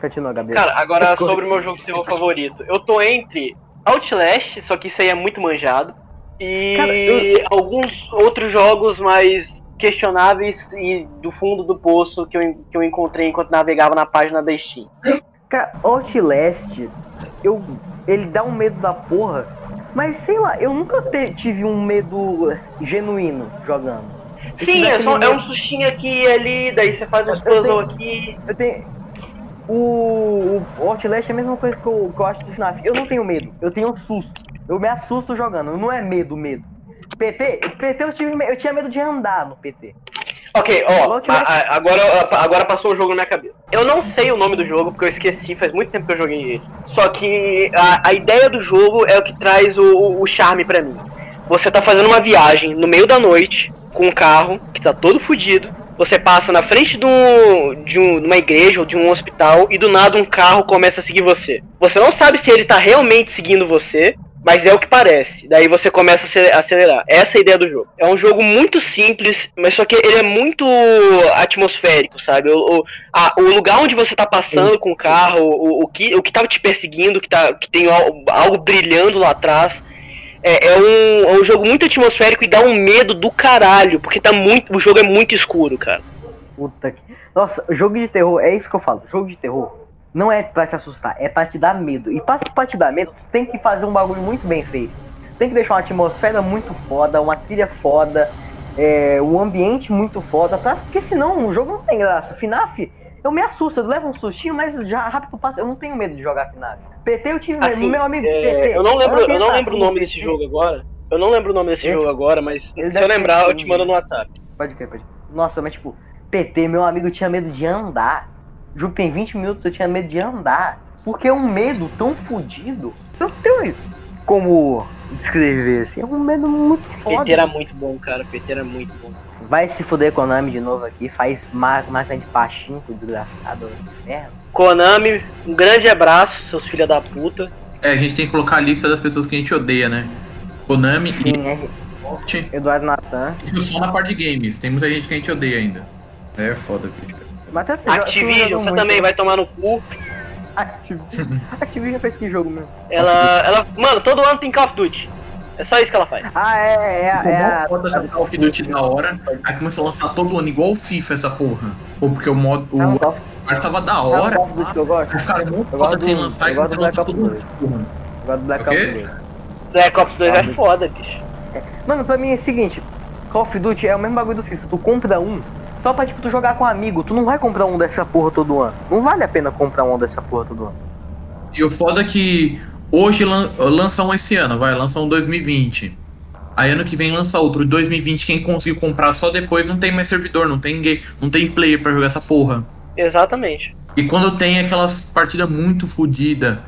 Continua, Gabriel. Cara, agora sobre o meu jogo de terror favorito. Eu tô entre Outlast, só que isso aí é muito manjado, e Cara, eu- alguns outros jogos mais questionáveis e do fundo do poço que eu, que eu encontrei enquanto navegava na página da Steam. Cara, Outlast, eu, ele dá um medo da porra, mas sei lá, eu nunca te- tive um medo genuíno jogando. Eu Sim, é, só, é medo- um sustinho aqui e ali, daí você faz uns tenho- puzzle aqui. Eu tenho. O, o Outlast é a mesma coisa que eu, que eu acho do FNAF. Eu não tenho medo, eu tenho susto. Eu me assusto jogando, não é medo, medo. PT, PT eu, tive, eu tinha medo de andar no PT. Ok, ó, a- a- agora, agora passou o jogo na minha cabeça. Eu não sei o nome do jogo, porque eu esqueci, faz muito tempo que eu joguei ele. Só que a, a ideia do jogo é o que traz o, o charme pra mim. Você tá fazendo uma viagem no meio da noite, com um carro que tá todo fudido. Você passa na frente de, um, de, um, de uma igreja ou de um hospital e do nada um carro começa a seguir você. Você não sabe se ele tá realmente seguindo você, mas é o que parece. Daí você começa a ace- acelerar. Essa é a ideia do jogo. É um jogo muito simples, mas só que ele é muito atmosférico, sabe? O, o, a- o lugar onde você tá passando com o carro, o, o, que, o que tá te perseguindo, que, tá, que tem al- algo brilhando lá atrás. É, é um, é um jogo muito atmosférico e dá um medo do caralho, porque tá muito, o jogo é muito escuro, cara. Puta que. Nossa, jogo de terror, é isso que eu falo. Jogo de terror não é pra te assustar, é pra te dar medo. E pra, pra te dar medo, tem que fazer um bagulho muito bem feito. Tem que deixar uma atmosfera muito foda, uma trilha foda, é, um ambiente muito foda, pra, porque senão o jogo não tem graça. FNAF, eu me assusto, eu levo um sustinho, mas já rápido passa. Eu não tenho medo de jogar FNAF. PT eu tive medo, Assim, meu amigo é, PT. eu não lembro, eu não lembro o assim, nome desse jogo agora. Eu não lembro o nome desse Ele- jogo agora, mas se eu lembrar, eu te mando no WhatsApp. Pode crer, pode crer. Nossa, mas tipo, PT, meu amigo tinha medo de andar. Jogo tem 20 minutos, eu tinha medo de andar. Porque é um medo tão fodido. Eu não tenho isso. Como descrever, assim. É um medo muito foda. PT era muito bom, cara. PT era muito bom. Vai se fuder Konami de novo aqui, faz ma- máquina de pachinko, desgraçado. Merda. Konami, um grande abraço, seus filha da puta. É, a gente tem que colocar a lista das pessoas que a gente odeia, né? Konami Sim, é. e Ubisoft. Eduardo Natan. Isso só na parte de games. Tem muita gente que a gente odeia ainda. É foda, bicho. Mas até você Activision, você muito. também vai tomar no cu. Activision. Activision fez que jogo mesmo? Ela, ela. Mano, todo ano tem Call of Duty. É só isso que ela faz. Ah, é, é, a- é a. Foda essa Call of Duty da hora. Aí começou a lançar todo ano, igual o FIFA, essa porra. Ou porque o modo. O É ar tava da é hora. Call of Duty que eu gosto. Ficaram muito Eu foda gosto sem lançar eu e Black todo ano. porra. Eu gosto do Black? Ops 2. Black Ops 2 Ah, é foda, bicho. Mano, pra mim é o seguinte, Call of Duty é o mesmo bagulho do FIFA. Tu compra um só pra, tipo, tu jogar com um amigo. Tu não vai comprar um dessa porra todo ano. Não vale a pena comprar um dessa porra todo ano. E o foda é que hoje lan lança um esse ano, vai, lança um 2020. Aí ano que vem lança outro. 2020, quem conseguiu comprar só depois não tem mais servidor, não tem, ga- não tem player pra jogar essa porra. Exatamente. E quando tem aquelas partidas muito fodidas,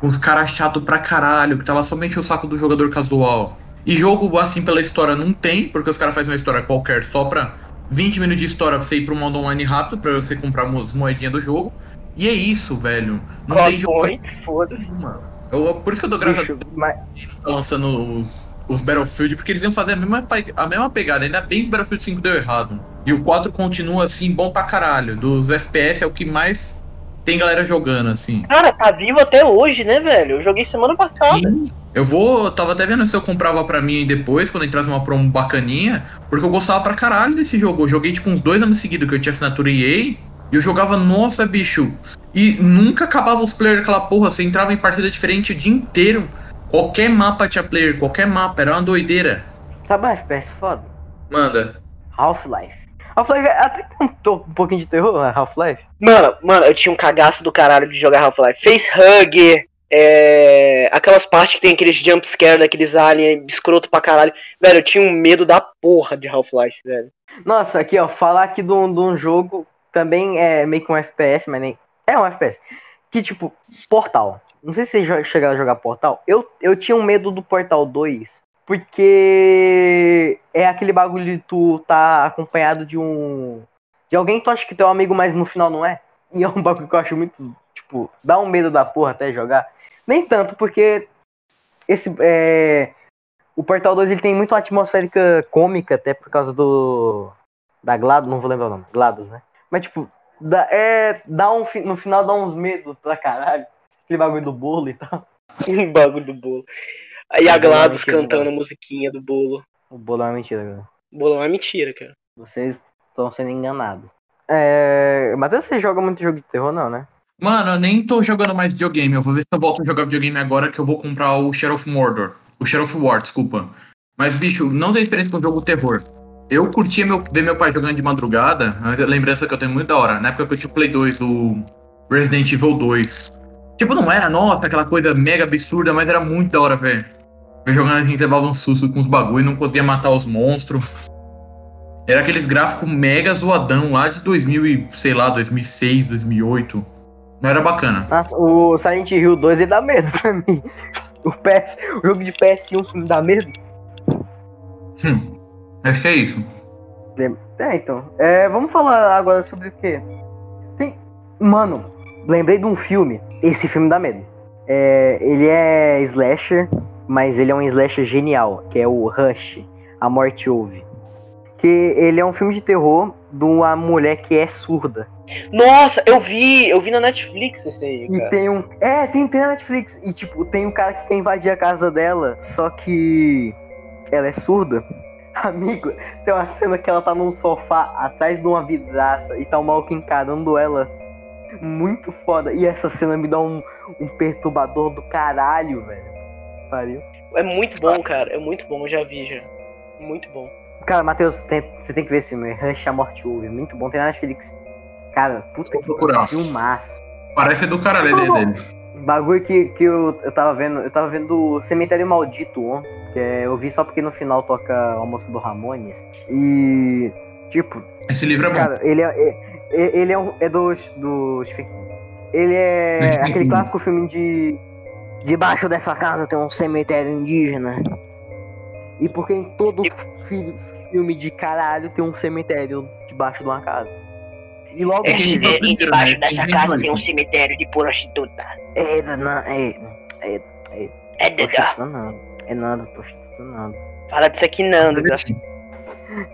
com os caras chato pra caralho, que tá lá somente o saco do jogador casual. E jogo assim pela história não tem, porque os caras fazem uma história qualquer só pra 20 minutos de história pra você ir pro modo online rápido, pra você comprar as moedinhas do jogo. E é isso, velho. Não tem jogo foda-se. nenhuma. Eu- por isso que eu dou graças a Bicho, mas- tá lançando os, os Battlefield, porque eles iam fazer a mesma, a mesma pegada. Ainda bem que o Battlefield 5 deu errado. E o 4 continua assim, bom pra caralho. Dos FPS é o que mais tem galera jogando, assim. Cara, tá vivo até hoje, né, velho? Eu joguei semana passada. Sim. Eu vou. eu Tava até vendo se eu comprava pra mim depois, quando entrasse uma promo bacaninha, porque eu gostava pra caralho desse jogo. Eu joguei tipo uns dois anos seguidos que eu tinha assinatura EA. E eu jogava, nossa, bicho. E nunca acabava os players daquela porra. Você entrava em partida diferente o dia inteiro. Qualquer mapa tinha player, qualquer mapa, era uma doideira. Sabe um FPS foda? Manda. Half-Life. Half-Life é até que tem um, um pouquinho de terror, né, Half-Life. Mano, mano, eu tinha um cagaço do caralho de jogar Half-Life. Facehugger, é... aquelas partes que tem aqueles jumpscare daqueles aliens escroto pra caralho. Velho, eu tinha um medo da porra de Half-Life, velho. Nossa, aqui ó, falar aqui de um, jogo também é meio que um FPS, mas nem. É um FPS. Que tipo, Portal. Não sei se vocês chegaram a jogar Portal. Eu, eu tinha um medo do Portal 2. Porque é aquele bagulho de tu tá acompanhado de um. De alguém que tu acha que teu amigo, mas no final não é. E é um bagulho que eu acho muito. Tipo, dá um medo da porra até jogar. Nem tanto, porque. Esse. É, o Portal 2 ele tem muito uma atmosférica cômica, até por causa do. Da GLaDOS, não vou lembrar o nome. GLaDOS, né? Mas, tipo, dá, é, dá um, no final dá uns medos pra caralho. Aquele bagulho do bolo e tal. Um bagulho do bolo. Aí a é GLaDOS mentira, cantando a mano. musiquinha do bolo. O bolo é uma mentira, galera. O bolo é uma mentira, cara. Vocês estão sendo enganados. É. Matheus, você joga muito jogo de terror, não, né? Mano, eu nem tô jogando mais videogame. Eu vou ver se eu volto a jogar videogame agora que eu vou comprar o Shadow of Mordor. O Shadow of War, desculpa. Mas, bicho, não tem experiência com jogo terror. Eu curtia meu, ver meu pai jogando de madrugada. É uma lembrança que eu tenho muito da hora. Na época que eu tinha o Play 2 do Resident Evil 2. Tipo, não era, nossa, aquela coisa mega absurda, mas era muito da hora, velho. Jogando a gente levava um susto com os bagulho e não conseguia matar os monstros. Era aqueles gráficos mega zoadão lá de 2000 e, sei lá, 2006, 2008. Não era bacana. Nossa, o Silent Hill 2 ele dá medo pra mim. O, PS, o jogo de PS1 que me dá medo. Hum, acho que é isso. É, então. É, vamos falar agora sobre o quê? Tem. Mano, lembrei de um filme. Esse filme dá medo. É, ele é slasher, mas ele é um slasher genial, que é o Rush, A Morte Ouve. Que ele é um filme de terror de uma mulher que é surda. Nossa, eu vi, eu vi na Netflix esse aí, E cara. tem um. É, tem, tem na Netflix. E tipo, tem um cara que quer invadir a casa dela, só que ela é surda. Amigo, tem uma cena que ela tá num sofá atrás de uma vidraça e tá o maluco encarando ela. Muito foda. E essa cena me dá um, um perturbador do caralho, velho. Pariu. É muito bom, cara. É muito bom, eu já vi já. Muito bom. Cara, Matheus, tem- você tem que ver esse filme. Rush a Morte Ouve. Muito bom. Tem na Netflix. Cara, puta Vou que procurar. filmaço. Parece do caralho a ideia dele. Bagulho que, que eu, eu tava vendo, eu tava vendo Cemitério Maldito ontem, que é, eu vi só porque no final toca a música do Ramones. E, tipo, Esse livro é bom. cara, ele é, é- é- ele é, um, é do, do. Ele é aquele clássico filme de, Debaixo dessa casa tem um cemitério indígena. E porque em todo fi- filme de caralho tem um cemitério debaixo de uma casa. E logo É, que- é, é, embaixo né? dessa Tem casa tem um cemitério de prostituta. É, não, é, É, Dedé. prostituta nada. É nada, prostituta nada. Fala disso aqui não, Dedé.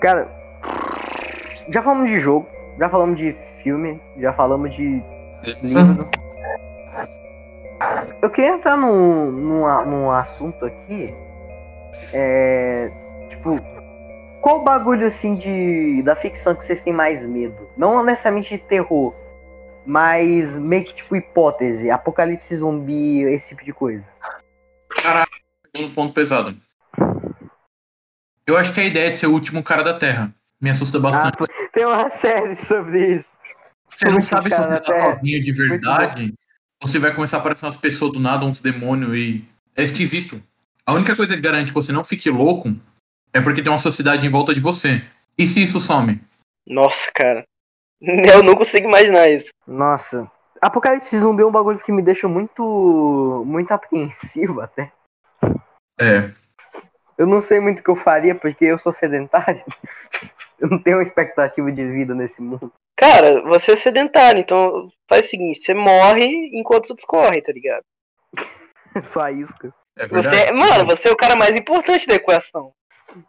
Cara, já falamos de jogo, já falamos de filme, já falamos de livro. Eu queria entrar num, num, num assunto aqui. É. Tipo, qual bagulho assim de. da ficção que vocês têm mais medo? Não necessariamente de terror, mas meio que tipo hipótese, apocalipse zumbi, esse tipo de coisa. Caraca, um ponto pesado. Eu acho que a ideia de ser o último cara da Terra me assusta Ah, bastante. pô, tem uma série sobre isso. você não sabe se você tá sozinho de verdade, você vai começar a aparecer umas pessoas do nada, uns demônios e. É esquisito. A única coisa que garante que você não fique louco é porque tem uma sociedade em volta de você. E se isso some? Nossa, cara. Eu não consigo imaginar isso. Nossa. Apocalipse zumbi é um bagulho que me deixa muito. muito apreensivo até. É. Eu não sei muito o que eu faria porque eu sou sedentário. Eu não tenho uma expectativa de vida nesse mundo. Cara, você é sedentário, então faz o seguinte, você morre enquanto tudo corre, tá ligado? Só a isca. É verdade. Você, mano, você é o cara mais importante da equação.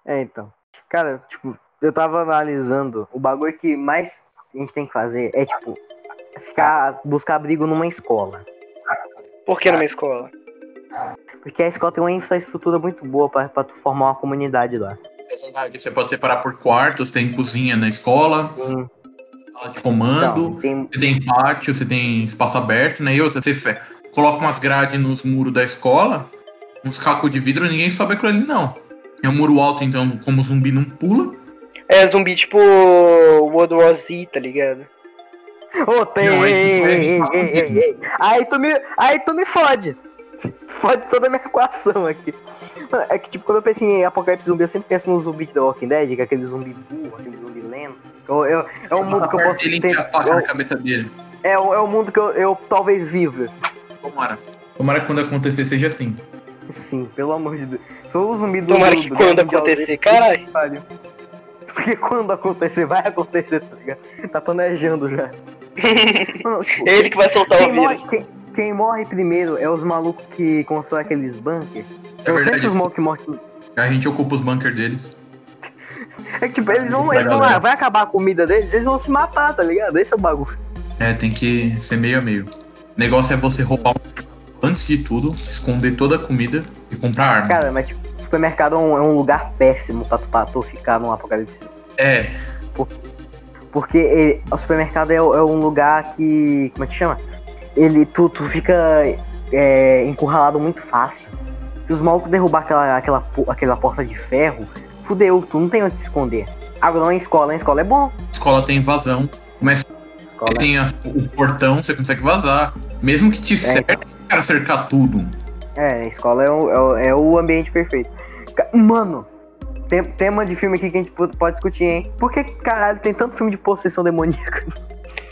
É, então. Cara, tipo, eu tava analisando o bagulho que mais a gente tem que fazer é, tipo, ficar. buscar abrigo numa escola. Por que numa escola? Porque a escola tem uma infraestrutura muito boa pra, pra tu formar uma comunidade lá. É verdade. Você pode separar por quartos, tem cozinha na escola, Sim. sala de comando. Então, tem, Você tem pátio, você tem espaço aberto, né? E outra, você fe- coloca umas grades nos muros da escola, uns cacos de vidro, ninguém sobe aquilo ali, não. É um muro alto, então, como o zumbi não pula. É zumbi tipo World War Z, tá ligado? Ô, tem. Não, ei, foi- ei, ei, ei, ei. Aí tu me. Aí tu me fode. Fode toda a minha equação aqui. É que, tipo, quando eu penso em apocalipse zumbi, eu sempre penso no zumbi de The Walking Dead, que é aquele zumbi burro, aquele zumbi lento. Eu, eu- é um mundo que eu posso Ele ter. a faca na cabeça dele. É, o- é um mundo que eu, eu talvez viva. Tomara. Tomara que quando acontecer seja assim. Sim, pelo amor de Deus. Se for o zumbi do. Tomara do- que do quando acontecer, caralho. Porque quando acontecer, vai acontecer, tá ligado? Tá planejando já. Mano, tipo, É ele que vai soltar Quem o morre, vírus. quem, quem morre primeiro é os malucos que constroem aqueles bunkers. É que verdade. os malucos que morrem. A gente ocupa os bunkers deles. É que, tipo, eles vão. Eles vão lá, vai acabar a comida deles, eles vão se matar, tá ligado? Esse é o bagulho. É, tem que ser meio a meio. O negócio é você roubar um... antes de tudo, esconder toda a comida e comprar arma. Cara, mas, tipo, supermercado é um, é um lugar péssimo pra tu, pra tu ficar num apocalipse. É, Porque ele- o supermercado é, é um lugar que. Como é que chama? Ele. Tu, tu fica é, encurralado muito fácil. Se os malucos derrubar aquela, aquela, aquela porta de ferro, fudeu, tu não tem onde se esconder. Agora não é escola, em escola é bom. escola tem invasão. Mas Escola tem a- o portão, você consegue vazar. Mesmo que te cerque, o cara cercar tudo. É, a escola é o, é o, é o ambiente perfeito. Mano, tem, tema de filme aqui que a gente pode discutir, hein? Por que caralho tem tanto filme de possessão demoníaca?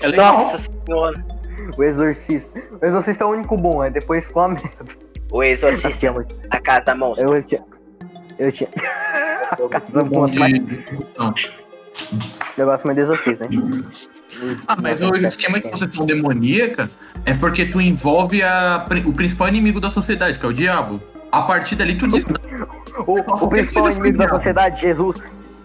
É legal. Nossa senhora. O Exorcista. O Exorcista é o único bom, aí depois ficou uma merda. O exorcista muito. da casa monstro. Eu tinha. Eu tinha. Casa bom Monstro, mas Não. negócio mais de exorcista, né? Ah, mas o esquema de possessão demoníaca é porque tu envolve a, o principal inimigo da sociedade, que é o diabo. A partir dali tu diz. O, o principal inimigo da sociedade, Jesus.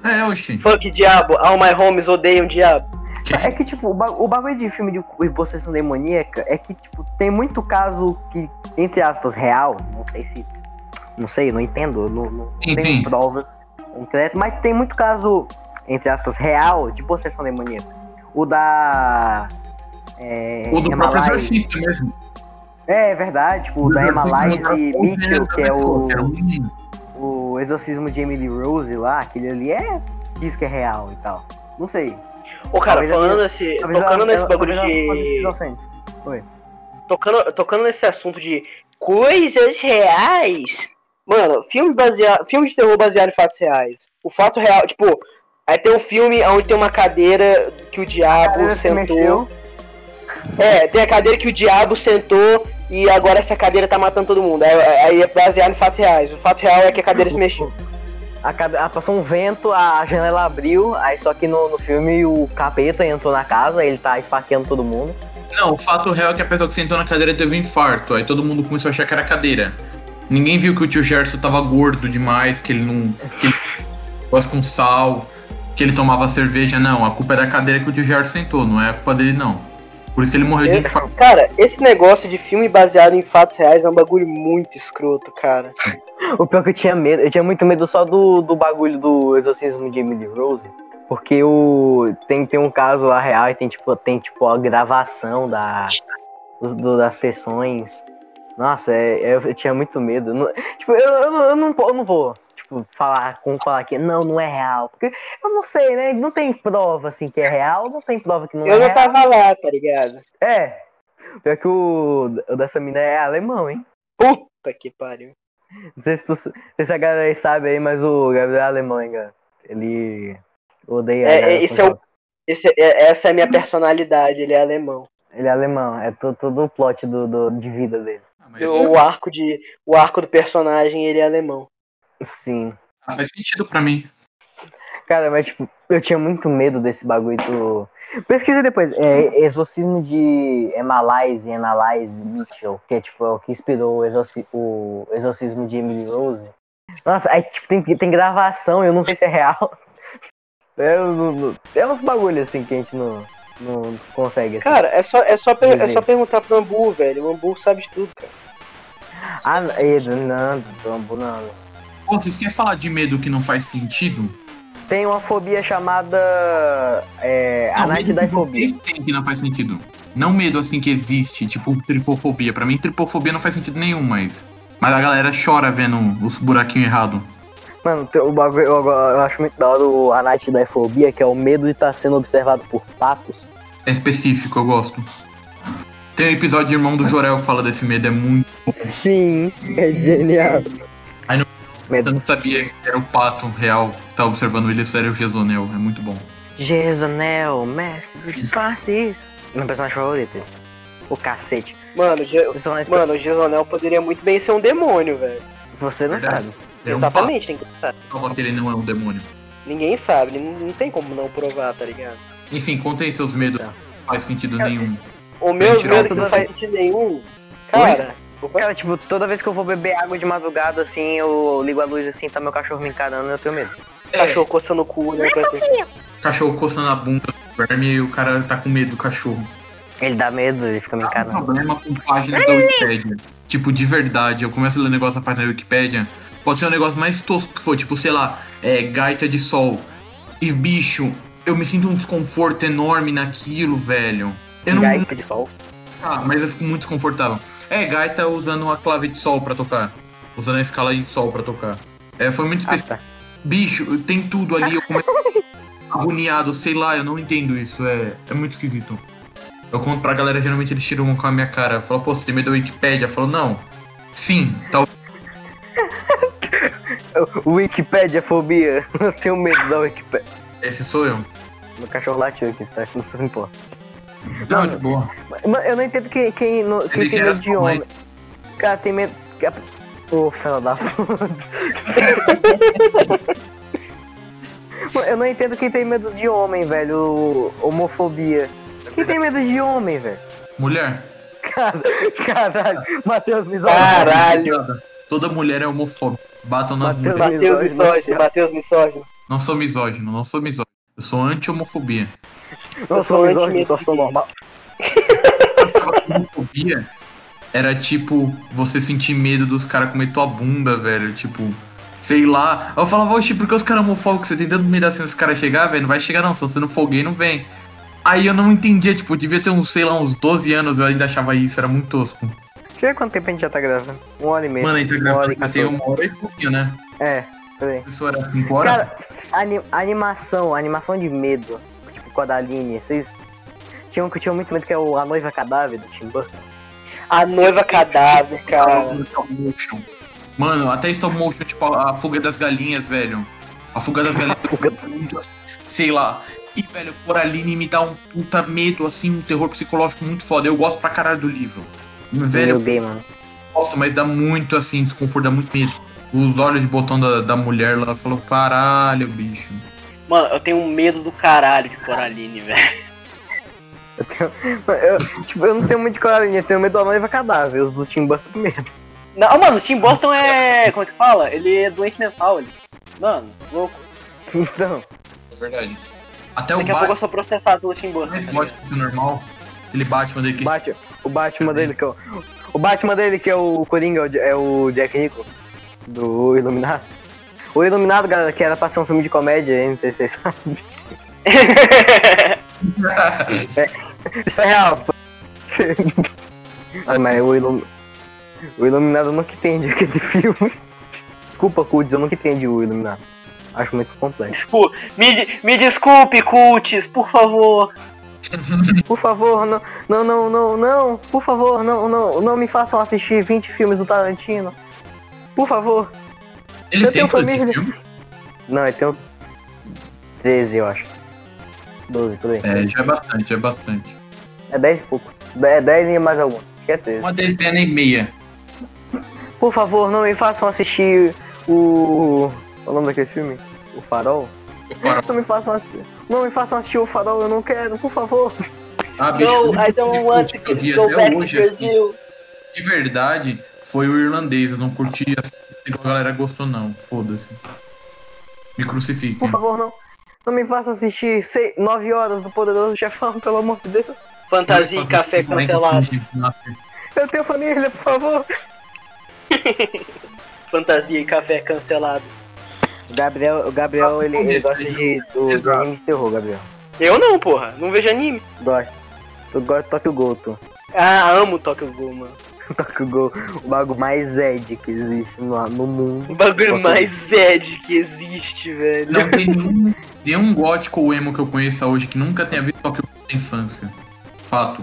É, oxi. Fuck diabo, all my homies odeiam diabo. É que, tipo, o, ba- o bagulho de filme de possessão demoníaca é que, tipo, tem muito caso que, entre aspas, real. Não sei se. Não sei, não entendo. Não, não tenho provas concretas, mas tem muito caso, entre aspas, real de possessão demoníaca. O da. É, O do Emma próprio exorcista mesmo. É, é verdade, tipo, o da Emma Lice Mitchell, que é o, o exorcismo de Emily Rose lá, aquele ali é. diz que é real e tal. Não sei. Ô, cara, Talvez falando esse. Talvez Tocando ela- nesse bagulho de. esquizofrênica. Tocando, tocando nesse assunto de coisas reais. Mano, filme, baseado, filme de terror baseado em fatos reais. O fato real, tipo, aí tem um filme onde tem uma cadeira que o diabo se sentou. mexeu. É, tem a cadeira que o diabo sentou e agora essa cadeira tá matando todo mundo. Aí, aí é baseado em fatos reais. O fato real é que a cadeira se mexeu. A cade- ah, passou um vento, a janela abriu, aí só que no, no filme o capeta entrou na casa, ele tá esfaqueando todo mundo. Não, o fato real é que a pessoa que sentou na cadeira teve um infarto. Aí todo mundo começou a achar que era cadeira. Ninguém viu que o tio Gerson tava gordo demais, que ele não. que ele gosta com sal, que ele tomava cerveja. Não, a culpa é da cadeira que o tio Gerson sentou, não é a culpa dele, não. Por isso que ele morreu de Eu- infarto. Cara, esse negócio de filme baseado em fatos reais é um bagulho muito escroto, cara. O pior que eu tinha medo, eu tinha muito medo só do, do bagulho do exorcismo de Emily Rose. Porque o, tem, tem um caso lá real e tem tipo, tem, tipo a gravação da, do- das sessões. Nossa, é- é- eu, tinha muito medo. Não- tipo, eu, eu, não- eu, não, eu não vou falar, como falar que não, não é real. Porque eu não sei, né? Não tem prova assim que é real, não tem prova que não Eu é não real. tava lá, tá ligado? É. Pior que o, o dessa mina é alemão, hein? Puta que pariu. Não sei se, tu, não sei se a galera aí sabe aí, mas o Gabriel é alemão, hein, cara. Ele odeia. É, é, esse é o-. Esse- é- essa é a minha personalidade, ele é alemão. Ele é alemão, é to- todo o plot do, do- de vida dele. Ah, mas O arco, de, o arco do personagem, ele é alemão. Sim. ah, faz sentido pra mim. Cara, mas tipo, eu tinha muito medo desse bagulho do. Pesquisa depois. É Exorcismo de Emalise e Analyze Mitchell, que é tipo é o que inspirou o, exorci... o Exorcismo de Emily Rose. Nossa, aí tipo, tem, tem gravação, eu não sei se é real. É, não- não- é uns bagulhos assim que a gente não, não consegue. Assim. Cara, é só, é só, per- é só perguntar pro Ambu, velho. O Ambu sabe de tudo, cara. Ah, Edu, não, Bambu não. Pô, vocês querem falar de medo que não faz sentido? Tem uma fobia chamada. É, Não, anatidafobia. vocês têm que não faz sentido. Não medo assim que existe, tipo tripofobia. Pra mim, tripofobia não faz sentido nenhum, mas. Mas a galera chora vendo os buraquinhos errados. Mano, tem o bagulho, eu, eu acho muito da hora o anatidafobia, que é o medo de estar sendo observado por patos. É específico, eu gosto. Tem um episódio de Irmão do Jorel que fala desse medo, é muito. Sim, é genial. Medo. Eu não sabia que era o pato real que tá observando ele, isso era o Gesonel, é muito bom. Jezanel, mestre dos disfarces. Meu personagem favorito. O cacete. Mano, o Ge- personagem mano, o Gesonel poderia muito bem ser um demônio, velho. você não Verdade. sabe. É um Exatamente, ninguém sabe. prova que ele não é um demônio. Ninguém sabe, não, não tem como não provar, tá ligado? Enfim, contem seus medos, Tá. não faz sentido nenhum. O meu medo que não faz sentido nenhum. Cara, opa, Cara, tipo, toda vez que eu vou beber água de madrugada, assim, eu ligo a luz assim, tá meu cachorro me encarando, eu tenho medo. cachorro coçando o cu, né? coisa assim. Cachorro coçando a bunda do verme e o cara tá com medo do cachorro. Ele dá medo, ele fica me Tá um encarando. problema com páginas da Wikipédia. Tipo, de verdade, eu começo a ler negócio na página da Wikipédia. Pode ser um negócio mais tosco que for, tipo, sei lá, é, gaita de sol. E bicho, eu me sinto um desconforto enorme naquilo, velho. Eu não. Gaita de sol. Ah, mas eu fico muito desconfortável. É, gaita usando a clave de sol pra tocar. Usando a escala de sol pra tocar. É, foi muito Ah, específico. tá. Bicho, tem tudo ali, eu começo agoniado, sei lá, eu não entendo isso, é, é muito esquisito. Eu conto pra galera, geralmente eles tiram um com a minha cara. Fala, pô, você tem medo da Wikipédia? Eu falo, não. Sim, tal. Wikipédia fobia. Eu tenho medo da Wikipédia. Esse sou eu. Meu cachorro latiu aqui, tá? Não importa. Não, Não, de boa. Mas eu não entendo quem, quem, no- quem tem medo de homem. Cara, tem medo. Ô, filho da puta. Mano, Eu não entendo quem tem medo de homem, velho. Homofobia. Quem tem medo de homem, velho? Mulher. Cara, caralho. Matheus Misógino. Caralho. Toda mulher é homofóbica. Batam nas Mateus mulheres. Mateus Misógino, Mateus misógino. Não sou misógino, não sou misógino. Eu sou anti-homofobia. Eu sou misógino, só sou normal. Homofobia era tipo você sentir medo dos caras comer tua bunda, velho. Tipo, sei lá. Eu falava, oxi, por que os caras homofóbicos? Você tem tanto medo assim dos caras chegar, velho? Não vai chegar não, se você não for gay, não vem. Aí eu não entendia, tipo, devia ter uns, sei lá, uns 12 anos, eu ainda achava isso, era muito tosco. Deixa eu ver quanto tempo a gente já tá gravando. Uma hora e meia. Mano, a gente tá gravando e já tem quatorze. uma hora e pouquinho, né? É, peraí. Isso era 5 horas? Cara, ani- animação, animação de medo. Tipo, com a da Aline. Vocês tinham que tinham muito medo que é o A Noiva Cadáver do Tim Burton. A noiva cadáver, cara. Stop motion. Mano, até stop motion, tipo, a, fuga das galinhas, velho. A fuga das galinhas, muito, sei lá. E, velho, Coraline me dá um puta medo, assim, um terror psicológico muito foda. Eu gosto pra caralho do livro. Velho, Meu gay, mano. gosto, mas dá muito assim, desconforto, dá muito medo. Os olhos de botão da, da mulher lá falou, caralho, bicho. Mano, eu tenho um medo do caralho de Coraline, velho. Eu, tenho, eu, tipo, eu não tenho muito de coralinha, eu tenho medo da noiva cadáver, os do Tim Burton mesmo. Não, mano, o Tim Burton é. Como é que fala? Ele é doente mental, ele. Mano, louco. Então, É verdade. Até o Daqui a pouco eu sou processado pelo Tim Burton. esse Batman ligado? normal, aquele Batman dele que o, Batman, o Batman dele que é o. O Batman dele que é o Coringa, é o- é o Jack Nicholson, do Iluminado. O Iluminado, galera, que era pra ser um filme de comédia, hein? Não sei se vocês sabem. Isso é real. Ah, mas o, Ilum... o Iluminado eu nunca entendi aquele filme. Desculpa, Kudes, eu nunca entendi o Iluminado. Acho muito complexo. Descul- me, me desculpe, Cultis, por favor. Por favor, não, não, não, não, não. Por favor, não, não, não me façam assistir 20 filmes do Tarantino. Por favor. Ele eu tem tenho família. filme? Não, eu tenho 13, eu acho. 12, por aí. É, já é bastante, já é bastante. É 10 e pouco. É 10 e mais algum. Acho que é 13. Uma dezena e meia. Por favor, não me façam assistir o. Qual é o nome daquele filme? O Farol? Não me façam assistir. Não me façam assistir o Farol, eu não quero, por favor. Ah, bicho, No, o I don't want to go back to hoje, assim, de verdade, foi o irlandês. Eu não curti assim, igual a galera gostou, não. Foda-se. Me crucifiquem. Por favor, não. Não me façam assistir 9 horas do Poderoso Chefão, pelo amor de Deus. Fantasia e café cancelado. Eu tenho família, por favor. Fantasia e café cancelado. O Gabriel, o Gabriel ele, ele gosta de, do, do anime de terror, Gabriel. Eu não, porra. Não vejo anime. Gosta. Tu gosta de Tokyo Ghoul, tu. Ah, amo Tokyo Ghoul, mano. Ghoul, o bagulho mais Ed que existe no, no mundo. O bagulho Tokyo mais Ed que existe, velho. Não tem nenhum, nenhum gótico ou emo que eu conheça hoje que nunca tenha visto Tokyo na infância. Fato.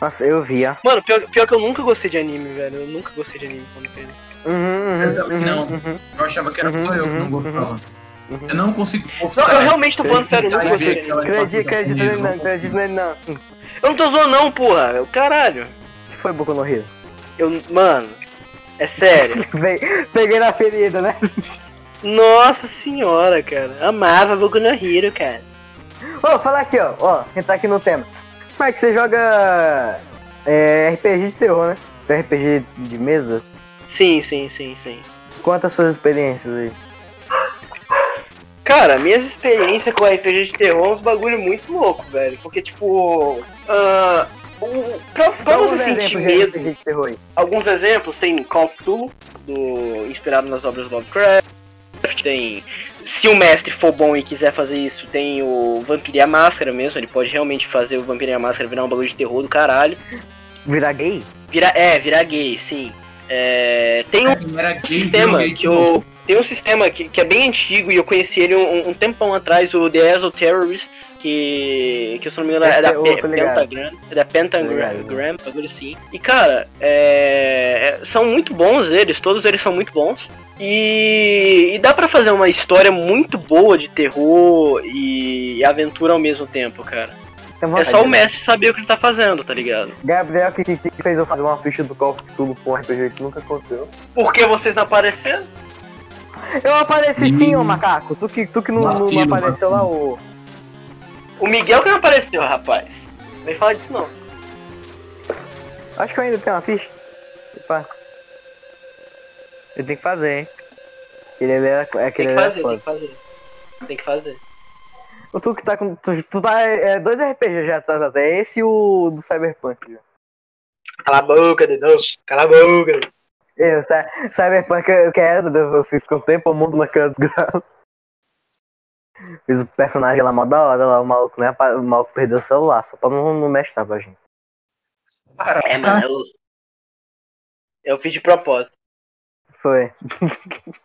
Nossa, eu vi, ó. Mano, pior, pior que eu nunca gostei de anime, velho. Eu nunca gostei de anime quando criança. Uhum, uhum, uhum, Não. uhum. Eu achava que era só eu que não gostava. uhum. Eu não consigo Não, gostar. eu realmente tô falando sério, eu nunca gostei de anime. acredita nele não, acredita nele não. Eu não tô zoando não, porra. Caralho. que foi Boku no Hero? Eu, mano, é sério. Pe- Peguei na ferida, né? Nossa senhora, cara. Amava Boku no Hero, cara. Ô, falar aqui, ó. Ó, entrar aqui no tema. Como é que você joga é, RPG de terror, né? RPG de mesa? Sim, sim, sim, sim. Conta as suas experiências aí. Cara, minhas experiências com RPG de terror é uns bagulho muito louco, velho. Porque, tipo. ah, o- pra, pra uns você sentir medo, de terror aí. alguns exemplos tem Call of Cthulhu, do, inspirado nas obras do Lovecraft. Tem. Se o mestre for bom e quiser fazer isso, tem o Vampiro e a Máscara mesmo. Ele pode realmente fazer o Vampiro e a Máscara virar um bagulho de terror do caralho. Virar gay? Vira, é, virar gay, sim. É, tem um gay, sistema joguei que eu. Tem um sistema que, que é bem antigo e eu conheci ele um, um tempão atrás, o The Exo Terrorists, que, que se não me engano é da ligado. Pentagram, é da Pentagram, bagulho assim. E cara, é, é- são muito bons eles, todos eles são muito bons. E, e dá pra fazer uma história muito boa de terror e aventura ao mesmo tempo, cara. Tem É vontade, só o né? mestre saber o que ele tá fazendo, tá ligado? Gabriel que, que fez eu fazer uma ficha do Call of Cthulhu com um RPG que nunca aconteceu. Por que vocês não apareceram? Eu apareci sim, ô macaco. Tu que, tu que não, não apareceu lá, ô. O Miguel que não apareceu, rapaz. Não vem falar disso não. Acho que eu ainda tenho uma ficha. Pá. Eu tenho que fazer, hein? Era, é Tem aquele que ali era fazer, tem que fazer. Tem que fazer. O Tu que tá com. Tu, tu tá. É, dois RPG já atrás até. Esse e o do Cyberpunk. Já. Cala a boca, Dedão. Cala a boca. Eu, Cy- Cyberpunk eu quero, eu fico um tempo o mundo naquela desgraça. Fiz o personagem lá mó da hora, lá, o maluco, né? O maluco perdeu o celular, só pra não, não mestrar pra gente. É, mano, eu. Eu fiz de propósito. Foi.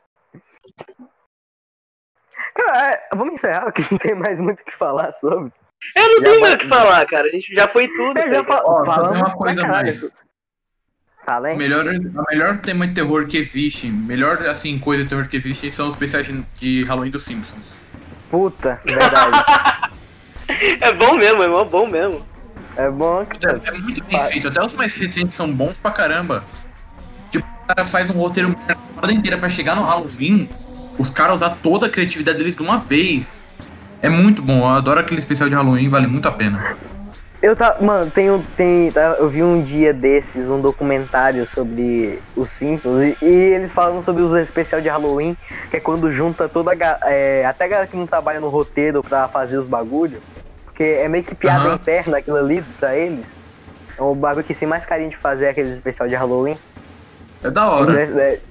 Cara, é, vamos encerrar, que não tem mais muito o que falar sobre. Eu não Já tenho mais o que falar, cara. A gente já foi tudo. Eu já tá fa- Ó, falamos uma coisa mais. Fala, O hein? melhor, melhor tema de terror que existe, melhor assim, coisa de terror que existe são os especiais de, de Halloween dos Simpsons. Puta, verdade. É bom mesmo, é bom mesmo. É bom, cara. É, é muito bem feito. Até os mais recentes são bons pra caramba. Tipo, o cara faz um roteiro a temporada inteira pra chegar no Halloween. Os caras usar toda a criatividade deles de uma vez. É muito bom. Eu adoro aquele especial de Halloween, vale muito a pena. Eu tá, mano, tem, um- tem, tá, eu vi um dia desses um documentário sobre os Simpsons e, e eles falam sobre os especial de Halloween, que é quando junta toda a, é, até a galera que não trabalha no roteiro pra fazer os bagulho, porque é meio que piada Aham. interna aquilo ali pra eles. É um bagulho que tem mais carinho de fazer aqueles especial de Halloween. É da hora. É, é,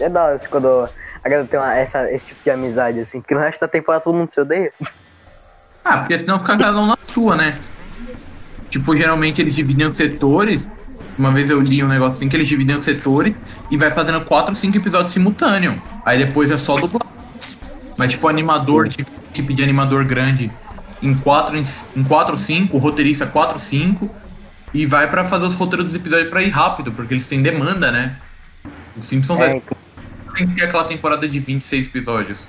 é da hora assim, quando a galera tem uma- essa, esse tipo de amizade, assim, porque no resto da temporada todo mundo se odeia. Ah, porque senão fica cada um na sua, né? Tipo, geralmente eles dividem setores. Uma vez eu li um negócio assim que eles dividem setores e vai fazendo 4 ou 5 episódios simultâneos. Aí depois é só dublar. Mas tipo, animador, tipo, equipe de animador grande em 4 em 4 5, o roteirista 4 5 e vai pra fazer os roteiros dos episódios pra ir rápido, porque eles têm demanda, né? Os Simpsons É, é, tem que ter aquela temporada de 26 episódios.